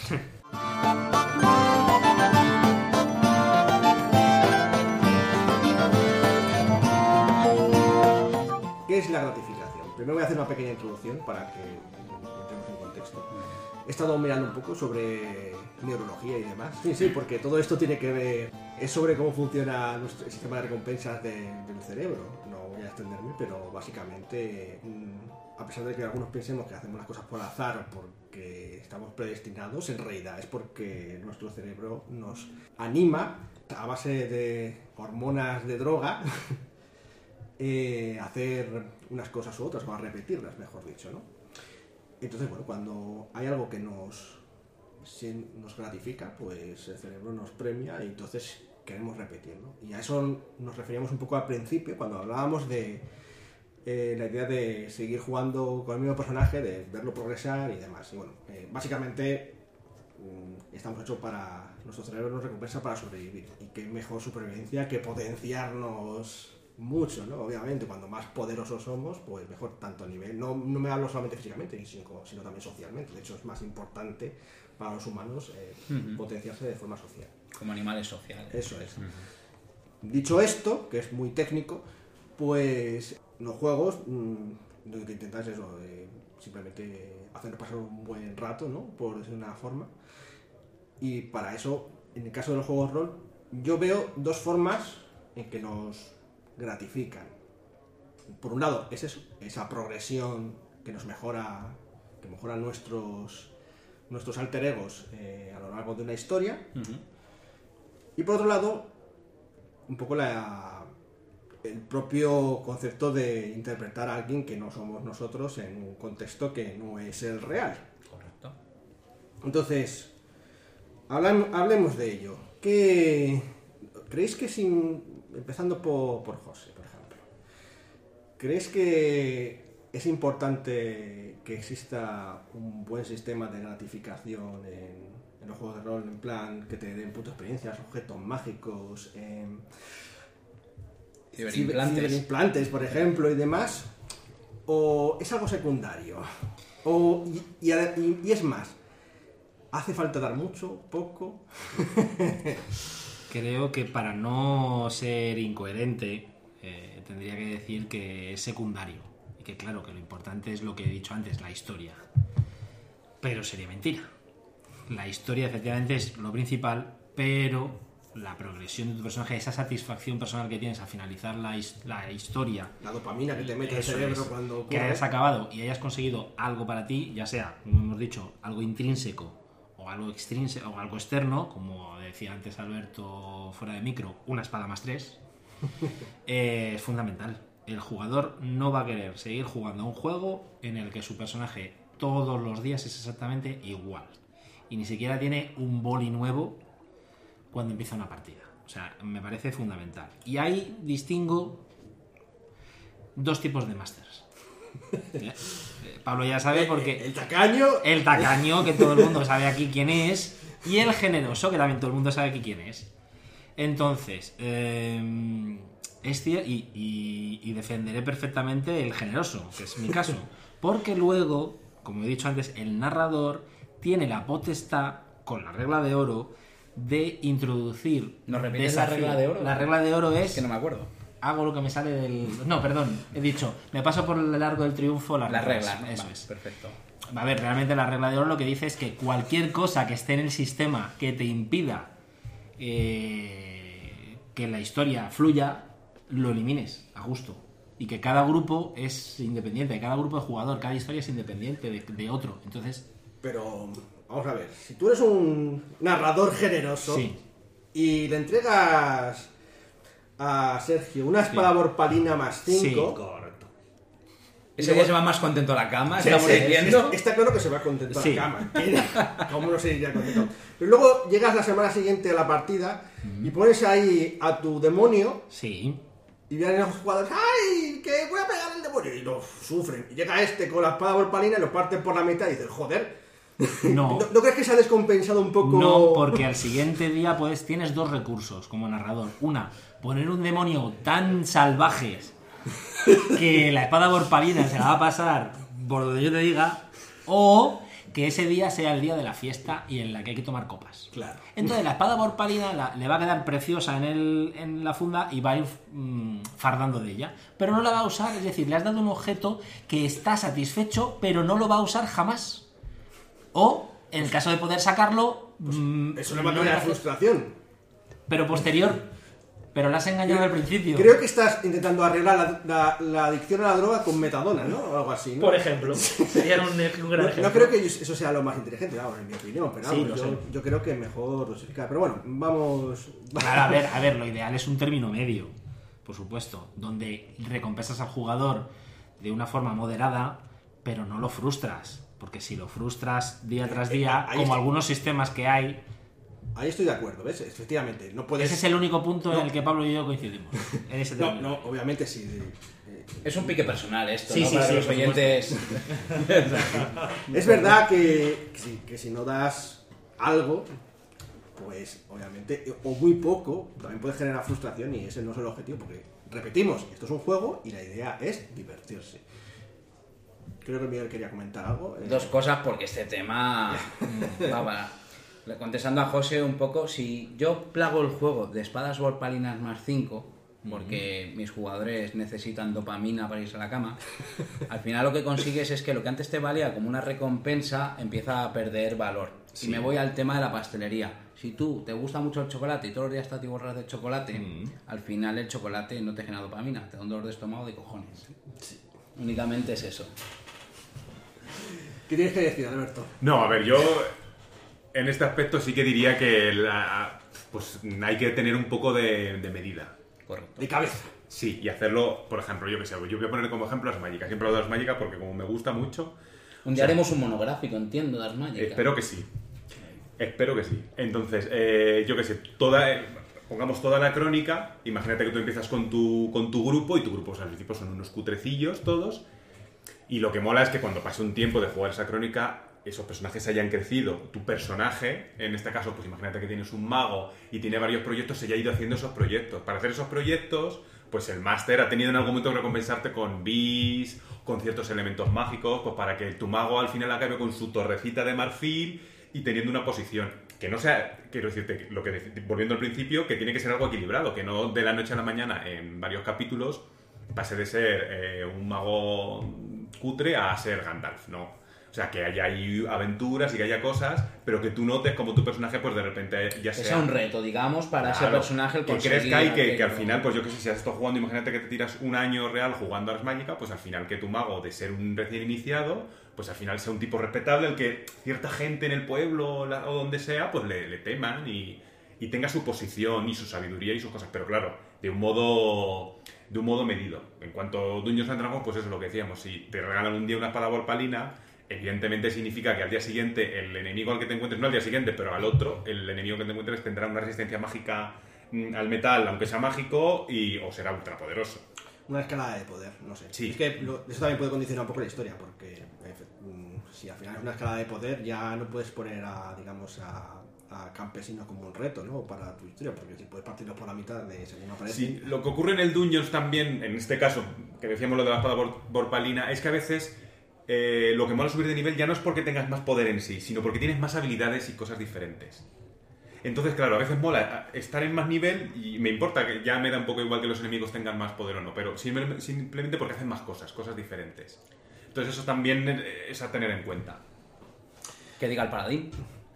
¿Qué es la gratificación? Primero voy a hacer una pequeña introducción para que contexto. He estado mirando un poco sobre neurología y demás. Sí, sí, porque todo esto tiene que ver. Es sobre cómo funciona nuestro el sistema de recompensas de- del cerebro. No voy a extenderme, pero básicamente, mm, a pesar de que algunos pensemos que hacemos las cosas por azar porque estamos predestinados, en realidad es porque nuestro cerebro nos anima a base de hormonas de droga eh, hacer unas cosas u otras, o a repetirlas, mejor dicho, ¿no? Entonces, bueno, cuando hay algo que nos, nos gratifica, pues el cerebro nos premia y entonces queremos repetirlo. Y a eso nos referíamos un poco al principio, cuando hablábamos de eh, la idea de seguir jugando con el mismo personaje, de verlo progresar y demás. Y bueno, eh, básicamente mm, estamos hechos para. Nuestro cerebro nos recompensa para sobrevivir. Y qué mejor supervivencia que potenciarnos mucho, ¿no? Obviamente, cuando más poderosos somos, pues mejor tanto a nivel. No, no me hablo solamente físicamente, sino, sino también socialmente. De hecho, es más importante para los humanos eh, potenciarse de forma social. Como animales sociales. Eso es. Dicho esto, que es muy técnico, pues los juegos mm, lo que intentas es eso, eh, simplemente hacer pasar un buen rato, ¿no? Por decirlo de una forma. Y para eso, en el caso de los juegos rol, yo veo dos formas en que nos gratifican. Por un lado, es eso, esa progresión que nos mejora, que mejora nuestros, nuestros alter egos eh, a lo largo de una historia. Y por otro lado, un poco la, el propio concepto de interpretar a alguien que no somos nosotros en un contexto que no es el real. Correcto. Entonces, hablemos de ello. ¿Qué, ¿Creéis que sin... empezando por, por José, por ejemplo, ¿crees que es importante que exista un buen sistema de gratificación en, en los juegos de rol, en plan que te den puntos experiencias, objetos mágicos, em, Ciberimplantes. ciberimplantes, por ejemplo, y demás? ¿O es algo secundario? O, y, y- y- y es más, ¿hace falta dar mucho, poco? Creo que para no ser incoherente, eh, tendría que decir que es secundario. Y que claro, que lo importante es lo que he dicho antes, la historia. Pero sería mentira. La historia efectivamente es lo principal, pero la progresión de tu personaje, esa satisfacción personal que tienes al finalizar la, his- la historia, La dopamina que te mete el cerebro es, cuando que hayas acabado y hayas conseguido algo para ti, ya sea, como hemos dicho, algo intrínseco o algo extrínseco o algo externo, como decía antes Alberto fuera de micro, una espada más tres, eh, es fundamental. El jugador no va a querer seguir jugando a un juego en el que su personaje todos los días es exactamente igual. Y ni siquiera tiene un boli nuevo cuando empieza una partida. O sea, me parece fundamental. Y ahí distingo dos tipos de masters. ¿Eh? Eh, Pablo ya sabe porque El tacaño. el tacaño, que todo el mundo sabe aquí quién es, y el generoso, que también todo el mundo sabe aquí quién es. Entonces, eh, es y, y- y defenderé perfectamente el generoso, que es mi caso. Porque luego, como he dicho antes, el narrador tiene la potestad, con la regla de oro, de introducir. ¿Nos repites la regla de oro? La regla de oro es Es que no me acuerdo. Hago lo que me sale del. No, perdón, he dicho, me paso por el largo del triunfo las La reglas. Eso Vale, es. Perfecto. A ver, realmente la regla de oro lo que dice es que cualquier cosa que esté en el sistema que te impida eh, que la historia fluya, lo elimines a gusto. Y que cada grupo es independiente, cada grupo de jugador, cada historia es independiente de, de otro. Entonces, Pero, vamos a ver, si tú eres un narrador generoso Sí. y le entregas a Sergio una espada borpalina más 5, Sí, Correcto. Ese día se va más contento a la cama, Sí, estamos sí, diciendo. es- Está claro que se va contento a la cama. ¿Cómo no se iría contento? Pero luego llegas la semana siguiente a la partida y pones ahí a tu demonio sí, y vienen los jugadores, ¡ay! Que voy a pegar al demonio. Y lo sufren. Y llega este con la espada borpalina y lo parte por la mitad y dices, joder. No. ¿No, no crees que se ha descompensado un poco? No, porque al siguiente día pues tienes dos recursos como narrador. Una, poner un demonio tan salvaje que la espada borpalina se la va a pasar por donde yo te diga. O que ese día sea el día de la fiesta y en la que hay que tomar copas. Claro. Entonces la espada borpalina la- le va a quedar preciosa en, el- en la funda y va a ir mm, fardando de ella. Pero no la va a usar, es decir, le has dado un objeto que está satisfecho, pero no lo va a usar jamás. O, en el caso de poder sacarlo, mm, Eso le va a no hace- frustración. pero posterior. Pero la has engañado al principio. Creo que estás intentando arreglar la, la- la adicción a la droga con metadona, ¿no? O algo así, ¿no? Por ejemplo, sería un, un gran No, ejemplo. no creo que eso sea lo más inteligente, vamos, en mi opinión, pero Sí, vamos, lo yo, sé. yo creo que mejor dosificar. Pero bueno, vamos. Claro, a ver, a ver, lo ideal es un término medio, por supuesto, donde recompensas al jugador de una forma moderada, pero no lo frustras. Porque si lo frustras día tras día, ahí como algunos sistemas que hay, Ahí estoy de acuerdo, ¿ves? Efectivamente, no puedes. ese es el único punto No. en el que Pablo y yo coincidimos. En ese No, no, obviamente sí. eh, Es un pique personal esto, Sí, ¿no? sí, Para sí, los oyentes. Es verdad que, que, si, que si no das algo, pues obviamente, o muy poco, también puede generar frustración y ese no es el objetivo, porque repetimos, esto es un juego y la idea es divertirse. Creo que Miguel quería comentar algo. eh, Dos cosas porque este tema va para... Contestando a José un poco, si yo plago el juego de espadas volpalinas más 5, porque mis jugadores necesitan dopamina para irse a la cama, al final lo que consigues es que lo que antes te valía como una recompensa empieza a perder valor. Y me voy al tema de la pastelería. Si tú te gusta mucho el chocolate y todos los días estás borras de chocolate, al final el chocolate no te genera dopamina, te da un dolor de estómago de cojones. Únicamente es eso. ¿Qué tienes que decir, Alberto? No, a ver, yo en este aspecto sí que diría que la- pues hay que tener un poco de, de medida. Correcto. De cabeza. Sí, y hacerlo, por ejemplo, yo que sé, yo voy a poner como ejemplo las mágicas. Siempre hablo de las mágicas porque como me gusta mucho, Un día haremos un monográfico, entiendo, de las mágicas. espero que sí. Espero que sí. Entonces, eh, yo que sé, toda, eh, pongamos toda la crónica, imagínate que tú empiezas con tu, con tu grupo y tu grupo al principio son unos cutrecillos todos, y lo que mola es que cuando pase un tiempo de jugar esa crónica, esos personajes hayan crecido. Tu personaje, en este caso, pues imagínate que tienes un mago y tiene varios proyectos, se haya ido haciendo esos proyectos. Para hacer esos proyectos, pues el máster ha tenido en algún momento que recompensarte con bis, con ciertos elementos mágicos, pues para que tu mago al final acabe con su torrecita de marfil y teniendo una posición. Que no sea, quiero decirte, lo que volviendo al principio, que tiene que ser algo equilibrado, que no de la noche a la mañana en varios capítulos pase de ser eh, un mago cutre a ser Gandalf, no. O sea, que haya ahí aventuras y que haya cosas, pero que tú notes como tu personaje, pues de repente ya Que sea... un reto, digamos, para ese personaje el que crezca y que, que al final, pues yo que sé, si has estado jugando, imagínate que te tiras un año real jugando a Ars Magica, pues al final que tu mago, de ser un recién iniciado, pues al final sea un tipo respetable, el que cierta gente en el pueblo la- o donde sea, pues le, le teman y, y tenga su posición y su sabiduría y sus cosas, pero claro, de un modo de un modo medido. En cuanto a Dungeons and Dragons, pues eso es lo que decíamos, si te regalan un día una espada volpalina, evidentemente significa que al día siguiente el enemigo al que te encuentres, no al día siguiente, pero al otro, el enemigo que te encuentres tendrá una resistencia mágica mm, al metal, aunque sea mágico, y, o será ultrapoderoso. Una escalada de poder, no sé. Sí. Es que lo- eso también puede condicionar un poco la historia, porque mm, si al final es una escalada de poder, ya no puedes poner a, digamos, a, a campesinos como un reto, ¿no? Para tu historia, porque si puedes partirlos por la mitad de según aparece. Sí, lo que ocurre en el Dungeons también, en este caso, que decíamos lo de la espada bor- borpalina, es que a veces eh, lo que mola subir de nivel ya no es porque tengas más poder en sí, sino porque tienes más habilidades y cosas diferentes. Entonces, claro, a veces mola estar en más nivel y me importa que ya me da un poco igual que los enemigos tengan más poder o no, pero simple- simplemente porque hacen más cosas, cosas diferentes. Entonces eso también eh, es a tener en cuenta. Que diga el paladín.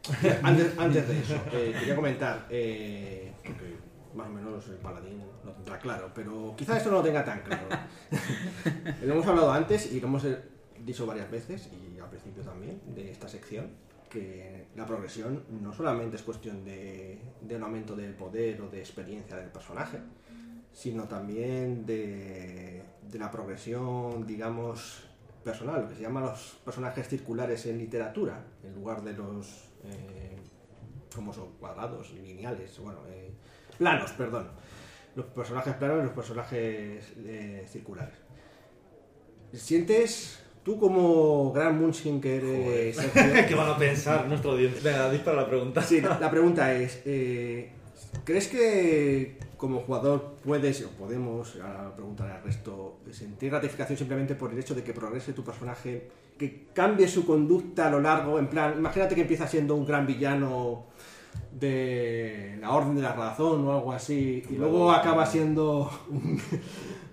Antes, antes de eso, eh, quería comentar, eh, porque más o menos el paladín lo tendrá claro, pero quizá esto no lo tenga tan claro. lo hemos hablado antes y lo hemos eh, dicho varias veces, y al principio también, de esta sección, que la progresión no solamente es cuestión de, de un aumento del poder o de experiencia del personaje, sino también de, de la progresión, digamos, personal, lo que se llama los personajes circulares en literatura, en lugar de los, eh, como son, cuadrados, lineales, bueno, eh, planos, perdón. Los personajes planos y los personajes eh, circulares. ¿Sientes tú como gran Munchkin que eres... Sergio? ¿Qué van a pensar nuestro audiencia? Venga, dispara la pregunta. Sí, la pregunta es, eh, ¿crees que como jugador puedes, o podemos, ahora preguntar al resto, sentir gratificación simplemente por el hecho de que progrese tu personaje, que cambie su conducta a lo largo, en plan, imagínate que empieza siendo un gran villano de la Orden de la Razón o algo así, y luego acaba siendo un,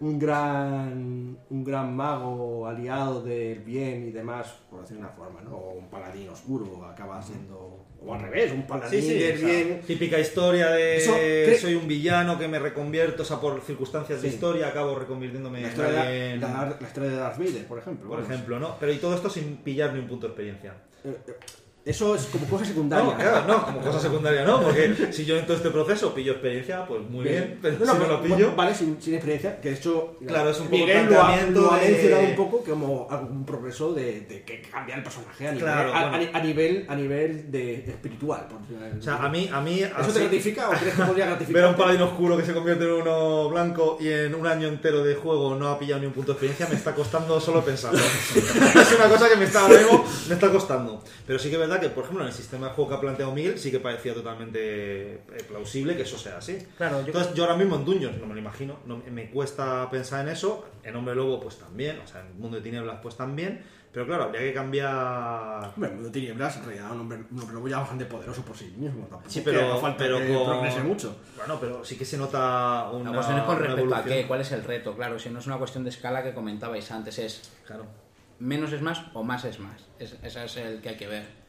un gran un gran mago aliado del bien y demás, por decir una forma, ¿no? O un paladín oscuro acaba siendo, o al revés, un paladín Sí, sí, del o sea, bien. típica historia de Eso, cre- soy un villano que me reconvierto, o sea, por circunstancias de Sí. historia acabo reconvirtiéndome La en de, la, la historia de Darth Vader, por ejemplo. por vamos. ejemplo, ¿no? Pero y todo esto sin pillar ni un punto de experiencia. Eh, eh, Eso es como cosa secundaria. No, claro, no, como cosa secundaria no, porque si yo en todo este proceso pillo experiencia, pues muy bien, pero No, no, si no pero- lo pillo... Vale, sin, sin experiencia, que de hecho. Claro, es un poco Miguel lo ha, lo ha de- mencionado un poco como algún progreso de, de que cambia el personaje a nivel, Claro, a, bueno. a- a nivel, a nivel de espiritual. por O sea, a mí... A mí ¿Eso así- te gratifica o crees que podría gratificar? Ver a un paladín oscuro que se convierte en uno blanco y en un año entero de juego no ha pillado ni un punto de experiencia me está costando solo pensarlo. es una cosa que me está, me está costando. Pero sí que verdad que, por ejemplo, en el sistema de juego que ha planteado Miguel, sí que parecía totalmente eh, plausible que eso sea así. Claro, yo- Entonces, yo ahora mismo en Dungeons no me lo imagino, no- me cuesta pensar en eso. En Hombre Lobo, pues también, o sea, en Mundo de Tinieblas, pues también. Pero claro, habría que cambiar. Hombre, el mundo de tinieblas, en realidad, un hombre, un hombre lobo ya bastante poderoso por sí mismo. Tampoco Sí, pero, haga falta pero que con- progrese mucho. Bueno, pero sí que se nota una. La cuestión es con respecto a qué, cuál es el reto, claro, si no es una cuestión de escala que comentabais antes, es Claro. menos es más o más es más. Es, ese es el que hay que ver.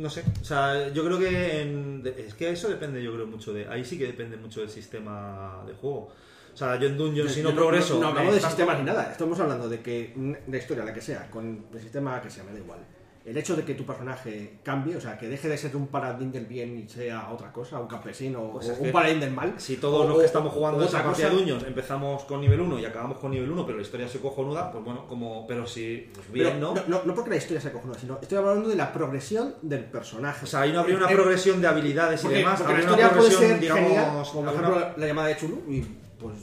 No sé, o sea, yo creo que en- es que eso depende, yo creo mucho de, ahí sí que depende mucho del sistema de juego. O sea, yo en Dungeons si no, progreso, No, hablamos de sistemas ni nada. Estamos hablando de que de historia, la que sea, con el sistema que sea, me da igual. El hecho de que tu personaje cambie, o sea, que deje de ser un paladín del bien y sea otra cosa, un campesino Pues o es un paladín del mal. Si todos o- los que estamos jugando esa de cosa, Dungeons empezamos con nivel 1 y acabamos con nivel 1, pero la historia se cojonuda, pues bueno, como, pero si, pues bien, pero ¿no? no, no porque la historia sea cojonuda, sino estoy hablando de la progresión del personaje. O sea, ahí no habría una Eh, progresión de habilidades y demás, porque la habría una historia puede progresión, ser digamos, genial, como por ejemplo la llamada de Chulu, y pues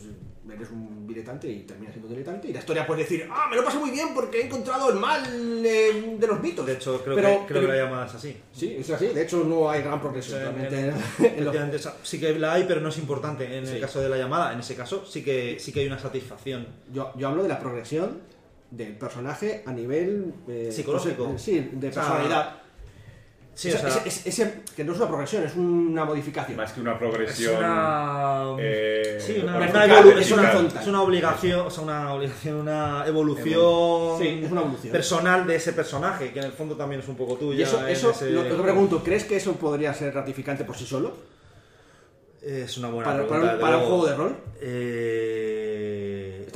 eres un diletante y terminas siendo diletante, y la historia puede decir, ah, me lo paso muy bien porque he encontrado el mal eh, de los mitos. De hecho, creo, Pero- que, creo pero- que la llamada es así. Sí, es así, de hecho no hay gran progresión O sea, realmente en- en, en los- Efectivamente, o sea, sí que la hay, pero no es importante. En Sí. el caso de la llamada, en ese caso, sí que, sí que hay una satisfacción. yo, yo hablo de la progresión del personaje a nivel eh, Psicológico. sí, de O sea, personalidad. Sí, O sea, ese- que no es una progresión, es una modificación. Más que una es progresión. una... eh, Sí, una, una es, una, es obligación, o sea, una obligación, una evolución, Sí, es una evolución. personal de ese personaje, que en el fondo también es un poco tuya. Y eso, eso ese- lo, que pregunto, ¿crees que eso podría ser gratificante por sí solo? Es una buena Para, pregunta. para un, para un juego de rol. Eh,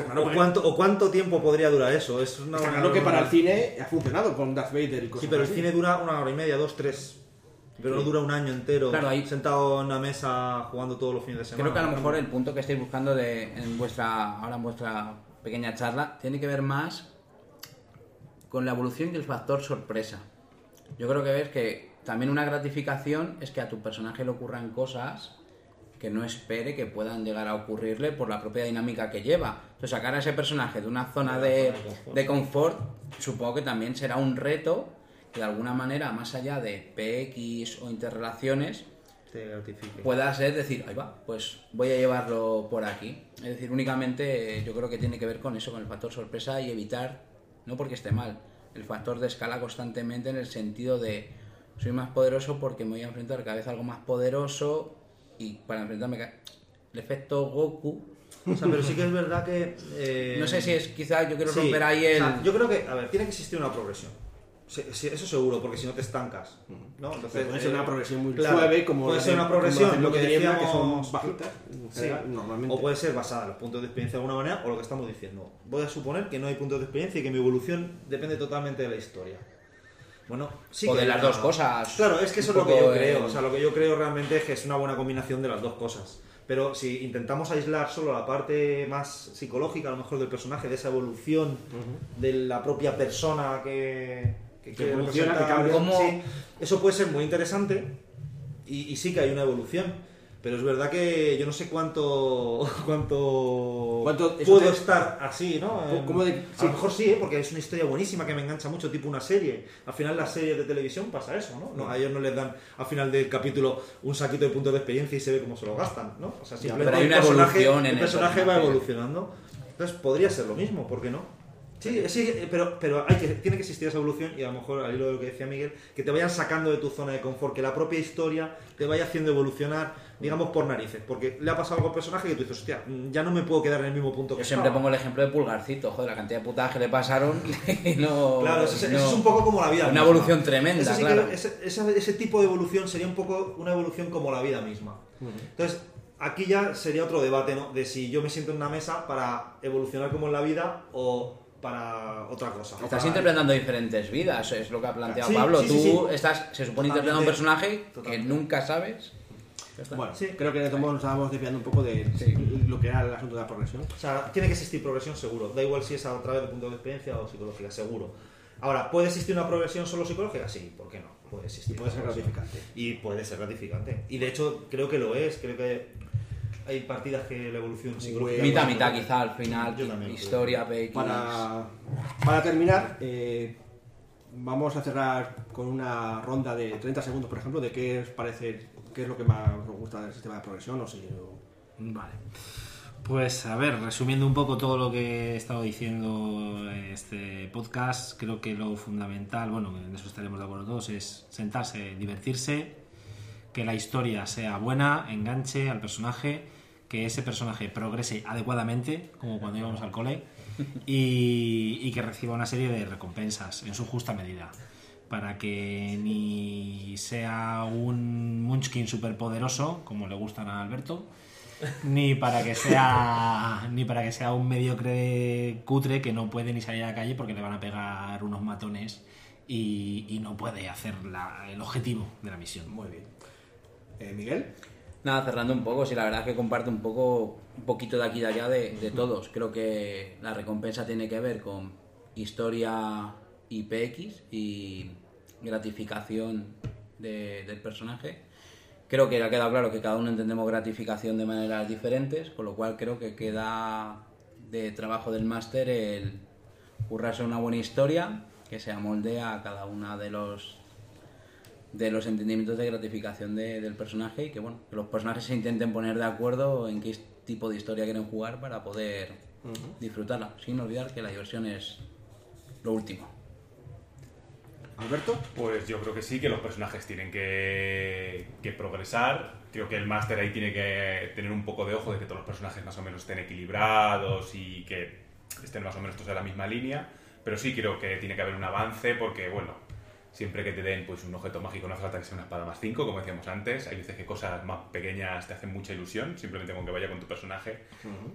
claro o, que- cuánto, ¿O cuánto tiempo podría durar eso? Es una Está claro que para el cine ha funcionado con Darth Vader y cosas Sí, pero el cine dura una hora y media, dos, tres. Pero no dura un año entero Claro, ahí- sentado en una mesa jugando todos los fines de semana. Creo que a lo mejor el punto que estáis buscando de, en vuestra, ahora en vuestra pequeña charla tiene que ver más con la evolución y el factor sorpresa. Yo creo que ves que también una gratificación es que a tu personaje le ocurran cosas que no espere que puedan llegar a ocurrirle por la propia dinámica que lleva. Entonces sacar a ese personaje de una zona de, de confort supongo que también será un reto que de alguna manera, más allá de PX o interrelaciones, Te pueda ser decir, ahí va, pues voy a llevarlo por aquí. Es decir, únicamente eh, yo creo que tiene que ver con eso, con el factor sorpresa y evitar, no porque esté mal, el factor de escala constantemente en el sentido de soy más poderoso porque me voy a enfrentar cada vez a algo más poderoso y para enfrentarme el efecto Goku. O sea, pero sí que es verdad que. eh, No sé si es quizá yo quiero sí, romper ahí o el... sea, yo creo que, a ver, tiene que existir una progresión. Sí, sí, eso seguro, porque si no te estancas. ¿no? Entonces, puede ser eh, una progresión muy claro, suave, como puede ser una progresión, lo que Niebla, que decíamos, son bajitas, Sí. normalmente. O puede ser basada en los puntos de experiencia de alguna manera, o lo que estamos diciendo. Voy a suponer que no hay puntos de experiencia y que mi evolución depende totalmente de la historia. Bueno, sí o que de las dos cosas. Claro, es que eso es lo que yo creo. O sea, lo que yo creo realmente es que es una buena combinación de las dos cosas. Pero si intentamos aislar solo la parte más psicológica, a lo mejor del personaje, de esa evolución de la propia persona que, que, quiere evoluciona, que cambia. ¿Cómo- sí, eso puede ser muy interesante y, y sí que hay una evolución. Pero es verdad que yo no sé cuánto cuánto, ¿Cuánto- puedo te- estar así, ¿no? ¿Cómo- En- cómo de- A sí. lo mejor sí, ¿eh? porque es una historia buenísima que me engancha mucho, tipo una serie. Al final las series de televisión pasa eso, ¿no? No, a ellos no les dan al final del capítulo un saquito de puntos de experiencia y se ve cómo se lo gastan, ¿no? O sea, simplemente hay el personaje, en el personaje va evolucionando. Entonces podría ser lo mismo, ¿por qué no? Sí, sí, pero, pero hay que, tiene que existir esa evolución y a lo mejor al hilo de lo que decía Miguel, que te vayan sacando de tu zona de confort, que la propia historia te vaya haciendo evolucionar, digamos, por narices. Porque le ha pasado algo al personaje que tú dices, hostia, ya no me puedo quedar en el mismo punto que Yo siempre estaba". pongo el ejemplo de Pulgarcito, joder, la cantidad de putadas que le pasaron y no... Claro, eso, es- no- eso es un poco como la vida Una misma. evolución tremenda, sí claro. que- ese, ese- ese tipo de evolución sería un poco una evolución como la vida misma. Entonces, aquí ya sería otro debate, ¿no? De si yo me siento en una mesa para evolucionar como en la vida o para otra cosa. Estás Para- interpretando diferentes vidas, es lo que ha planteado Sí, Pablo. sí, Tú sí, sí. estás, se supone, Totalmente. interpretando un personaje que nunca sabes. Bueno, Sí. creo que de todos modos nos estábamos desviando un poco de Sí. lo que era el asunto de la progresión. O sea, tiene que existir progresión seguro. Da igual si es a través de punto de experiencia o psicológica, seguro. Ahora, ¿puede existir una progresión solo psicológica? Sí, ¿por qué no? Puede existir. Y puede ser gratificante. Y puede ser gratificante. Y de hecho, creo que lo es. Creo que hay partidas que la evolución psicológica. mitad, mitad quizá al final, Yo también historia, PX... Para, para terminar, eh, vamos a cerrar con una ronda de 30 segundos, por ejemplo, de qué os parece, qué es lo que más os gusta del sistema de progresión o si... Vale. Pues a ver, resumiendo un poco todo lo que he estado diciendo en este podcast, creo que lo fundamental, bueno, en eso estaremos de acuerdo todos, es sentarse, divertirse, que la historia sea buena, enganche al personaje, que ese personaje progrese adecuadamente, como cuando íbamos al cole, y que reciba una serie de recompensas en su justa medida. Para que ni sea un Munchkin superpoderoso, como le gustan a Alberto, ni para que sea ni para que sea un mediocre cutre que no puede ni salir a la calle porque le van a pegar unos matones y, y no puede hacer la- el objetivo de la misión. Muy bien. Eh, Miguel, Nada, cerrando un poco, sí, la verdad es que comparto un poco, un poquito de aquí y de allá de, de todos. Creo que la recompensa tiene que ver con historia y PX y gratificación de- del personaje. Creo que ha quedado claro que cada uno entendemos gratificación de maneras diferentes, con lo cual creo que queda de trabajo del máster el currarse una buena historia que se amoldea a cada una de los de los entendimientos de gratificación de- del personaje y que bueno que los personajes se intenten poner de acuerdo en qué tipo de historia quieren jugar para poder disfrutarla sin olvidar que la diversión es lo último Alberto. Pues yo creo que sí, que los personajes tienen que, que progresar. Creo que el máster ahí tiene que tener un poco de ojo de que todos los personajes más o menos estén equilibrados y que estén más o menos todos en la misma línea. Pero sí creo que tiene que haber un avance porque, bueno, siempre que te den pues un objeto mágico no hace falta que sea una espada más 5, como decíamos antes. Hay veces que cosas más pequeñas te hacen mucha ilusión, simplemente con que vaya con tu personaje.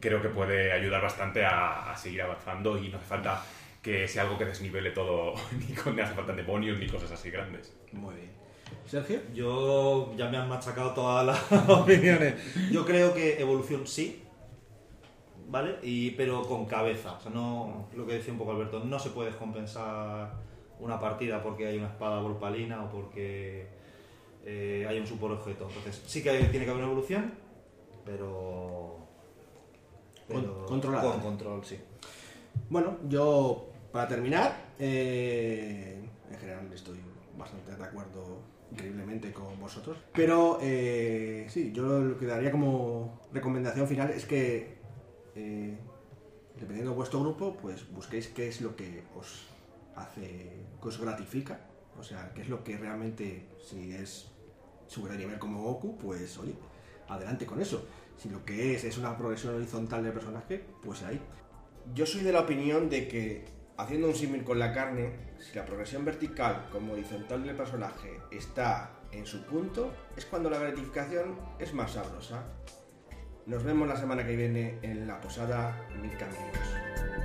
Creo que puede ayudar bastante a, a seguir avanzando y no hace falta que sea algo que desnivele todo, ni con hace falta demonios ni cosas así grandes. Muy bien. Sergio. Yo ya me han machacado todas las opiniones. Yo creo que evolución sí, ¿vale? Y, pero con cabeza. O sea, no, lo que decía un poco Alberto, no se puede compensar una partida porque hay una espada volpalina o porque eh, hay un superobjeto. Entonces, sí que tiene que haber una evolución, pero. Con- pero controlada. Con control, sí. Bueno, yo para terminar, eh, en general estoy bastante de acuerdo increíblemente con vosotros. Pero eh, sí, yo lo que daría como recomendación final es que, eh, dependiendo de vuestro grupo, pues busquéis qué es lo que os hace, que os gratifica. O sea, qué es lo que realmente, si es subir de nivel como Goku, pues oye, adelante con eso. Si lo que es es una progresión horizontal del personaje, pues ahí. Yo soy de la opinión de que, haciendo un símil con la carne, si la progresión vertical como horizontal del personaje está en su punto, es cuando la gratificación es más sabrosa. Nos vemos la semana que viene en la posada Mil Caminos.